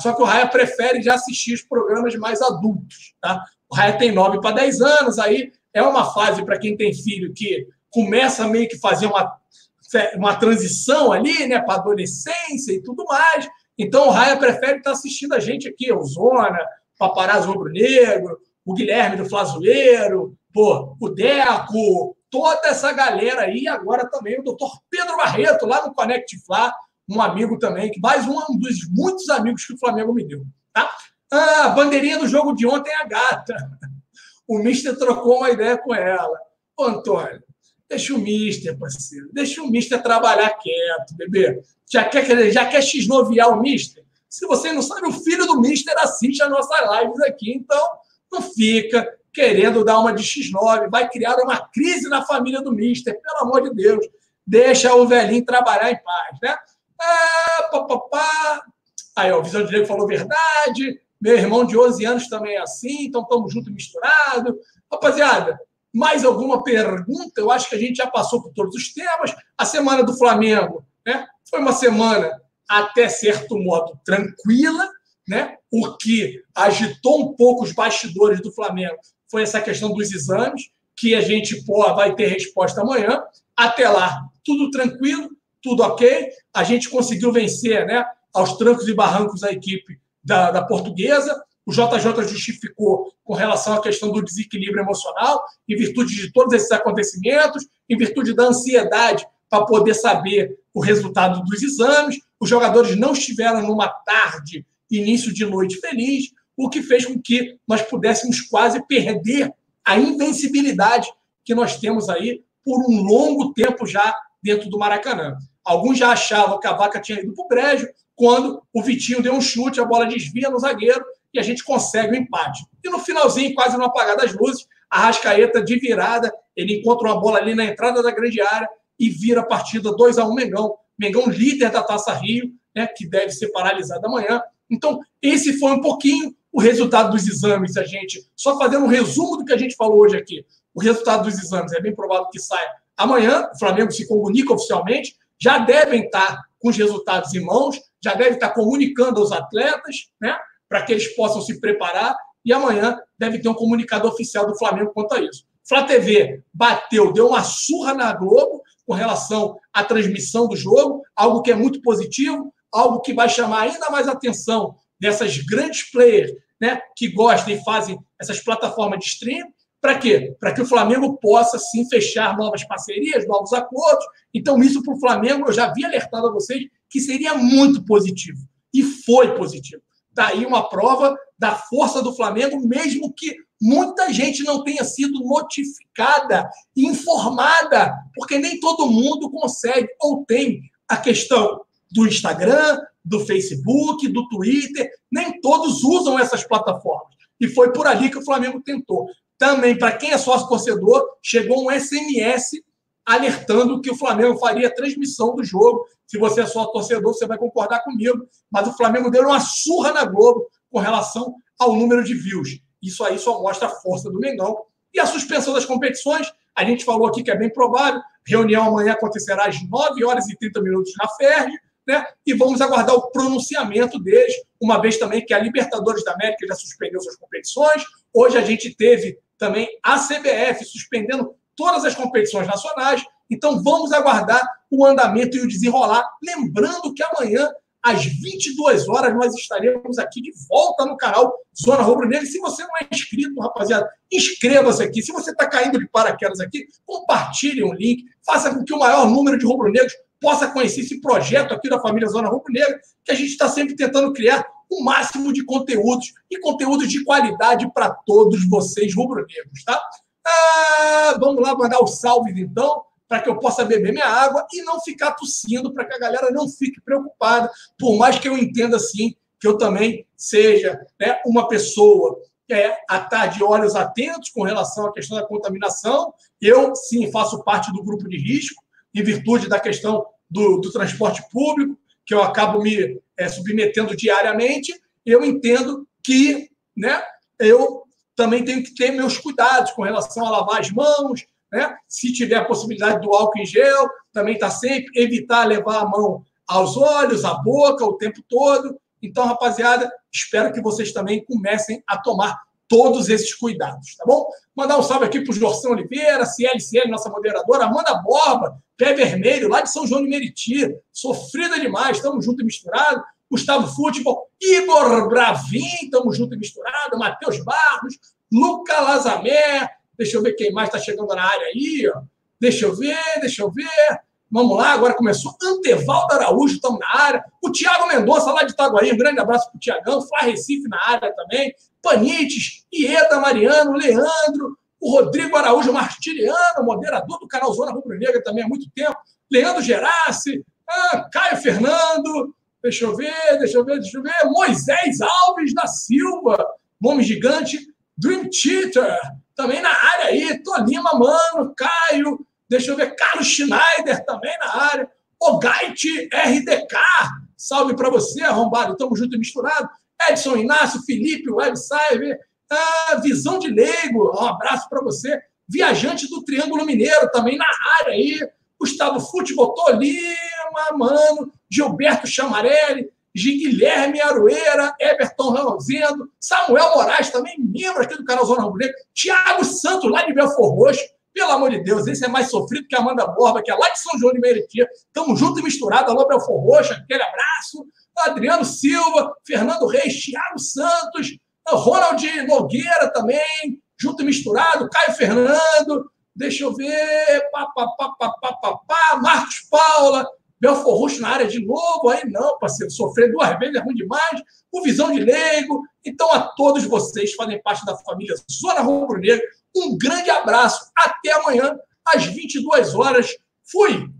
só que o Raia prefere já assistir os programas mais adultos, tá? O Raia tem 9 para 10 anos, aí é uma fase para quem tem filho que começa meio que fazer uma, uma transição ali, né, para adolescência e tudo mais. Então o Raia prefere estar assistindo a gente aqui, o Zona, Paparazzo Rubro Negro, o Guilherme do Flazoeiro, pô, o Deco, toda essa galera aí, agora também o doutor Pedro Barreto, lá no Connect Fla, um amigo também, que mais um dos muitos amigos que o Flamengo me deu. Tá? Ah, a bandeirinha do jogo de ontem é a gata. O Mister trocou uma ideia com ela. Ô, Antônio, deixa o Mister, parceiro. Deixa o Mister trabalhar quieto, bebê. Já quer, já quer x-noviar o Mister? Se você não sabe, o filho do Mister assiste as nossas lives aqui. Então, não fica querendo dar uma de X9, vai criar uma crise na família do Mister, pelo amor de Deus. Deixa o velhinho trabalhar em paz, né? Ah, papapá. Aí, ó, o Visão Direito falou verdade. Meu irmão de 11 anos também é assim, então estamos juntos misturado. Rapaziada, mais alguma pergunta? Eu acho que a gente já passou por todos os temas. A semana do Flamengo né, foi uma semana, até certo modo, tranquila. Né? O que agitou um pouco os bastidores do Flamengo foi essa questão dos exames, que a gente pô, vai ter resposta amanhã. Até lá, tudo tranquilo, tudo ok. A gente conseguiu vencer né, aos trancos e barrancos a equipe da, da portuguesa. O JJ justificou com relação à questão do desequilíbrio emocional, em virtude de todos esses acontecimentos, em virtude da ansiedade para poder saber o resultado dos exames. Os jogadores não estiveram numa tarde, início de noite feliz o que fez com que nós pudéssemos quase perder a invencibilidade que nós temos aí por um longo tempo já dentro do Maracanã. Alguns já achavam que a vaca tinha ido para o brejo, quando o Vitinho deu um chute, a bola desvia no zagueiro e a gente consegue o empate. E no finalzinho, quase no apagar das luzes, a Rascaeta de virada, ele encontra uma bola ali na entrada da grande área e vira a partida 2 a 1 Mengão. Mengão líder da Taça Rio, né, que deve ser paralisado amanhã. Então, esse foi um pouquinho o resultado dos exames, a gente, só fazendo um resumo do que a gente falou hoje aqui, o resultado dos exames é bem provável que saia amanhã, o Flamengo se comunica oficialmente, já devem estar com os resultados em mãos, já deve estar comunicando aos atletas, né, para que eles possam se preparar, e amanhã deve ter um comunicado oficial do Flamengo quanto a isso. Flá TV bateu, deu uma surra na Globo com relação à transmissão do jogo, algo que é muito positivo, algo que vai chamar ainda mais atenção dessas grandes players né, que gostam e fazem essas plataformas de stream. Para quê? Para que o Flamengo possa sim fechar novas parcerias, novos acordos. Então, isso para o Flamengo, eu já havia alertado a vocês que seria muito positivo. E foi positivo. Daí tá uma prova da força do Flamengo, mesmo que muita gente não tenha sido notificada, informada, porque nem todo mundo consegue ou tem a questão do Instagram, do Facebook, do Twitter, nem todos usam essas plataformas. E foi por ali que o Flamengo tentou. Também, para quem é sócio torcedor, chegou um SMS alertando que o Flamengo faria transmissão do jogo. Se você é sócio torcedor, você vai concordar comigo. Mas o Flamengo deu uma surra na Globo com relação ao número de views. Isso aí só mostra a força do Mengão. E a suspensão das competições, a gente falou aqui que é bem provável. Reunião amanhã acontecerá às 9 horas e 30 minutos na FERJ, né? E vamos aguardar o pronunciamento deles, uma vez também que a Libertadores da América já suspendeu suas competições. Hoje a gente teve também a CBF suspendendo todas as competições nacionais. Então vamos aguardar o andamento e o desenrolar. Lembrando que amanhã às 22 horas, nós estaremos aqui de volta no canal Zona Rubro Negra. Se você não é inscrito, rapaziada, inscreva-se aqui. Se você está caindo de paraquedas aqui, compartilhe o um link, faça com que o maior número de rubro-negros possa conhecer esse projeto aqui da família Zona Rubro Negra, que a gente está sempre tentando criar o máximo de conteúdos e conteúdos de qualidade para todos vocês rubro-negros, tá? Ah, vamos lá mandar os salves então para que eu possa beber minha água e não ficar tossindo, para que a galera não fique preocupada, por mais que eu entenda assim que eu também seja né, uma pessoa é, a estar de olhos atentos com relação à questão da contaminação. Eu, sim, faço parte do grupo de risco, em virtude da questão do, do transporte público, que eu acabo me é, submetendo diariamente. Eu entendo que né, eu também tenho que ter meus cuidados com relação a lavar as mãos, né? Se tiver a possibilidade do álcool em gel, também está sempre evitar levar a mão aos olhos, à boca o tempo todo. Então, rapaziada, espero que vocês também comecem a tomar todos esses cuidados, tá bom? Mandar um salve aqui para o Jorção Oliveira, CLCL, nossa moderadora, Amanda Borba, Pé Vermelho, lá de São João de Meriti, sofrida demais, estamos junto e misturado. Gustavo Futebol, Igor Bravin, estamos junto e misturado, Matheus Barros, Luca Lazamé, Deixa eu ver quem mais está chegando na área aí. Ó. Deixa eu ver, deixa eu ver. Vamos lá, agora começou. Antevaldo Araújo, estamos na área. O Tiago Mendonça, lá de Itaguaí. Um grande abraço para o Tiagão. Flá Recife na área também. Panites, Ieda Mariano, Leandro, o Rodrigo Araújo Martiriano, moderador do canal Zona Rubro Negra também há muito tempo. Leandro Gerassi, ah, Caio Fernando, deixa eu ver, deixa eu ver, deixa eu ver. Moisés Alves da Silva, nome gigante. Dream Theater, também na área aí. Tolima, mano, Caio, deixa eu ver, Carlos Schneider também na área. Ogait RDK, salve para você, arrombado, tamo junto e misturado. Edson Inácio, Felipe, Website, ah, Visão de Leigo, um abraço para você. Viajante do Triângulo Mineiro, também na área aí. Gustavo Futebol Tolima, mano. Gilberto Chamarelli, Guilherme Aroeira, Everton Rosendo, Samuel Moraes, também membro aqui do canal Zona Rubro Negro, Tiago Santos, lá de Belfor Roxo. Pelo amor de Deus, esse é mais sofrido que a Amanda Borba, que é lá de São João de Meriti. Tamo junto e misturado. Alô, Belfor Roxo, aquele abraço. Adriano Silva, Fernando Reis, Tiago Santos, Ronald Nogueira também, junto e misturado. Caio Fernando, deixa eu ver, pá, pá, pá, pá, pá, pá, pá, Marcos Paula, Belfor Roxo na área de novo, aí não, parceiro, sofrer duas vezes é ruim demais. O Visão de Leigo. Então, a todos vocês fazem parte da família Zona Rubro Negra, um grande abraço. Até amanhã, às 22 horas. Fui!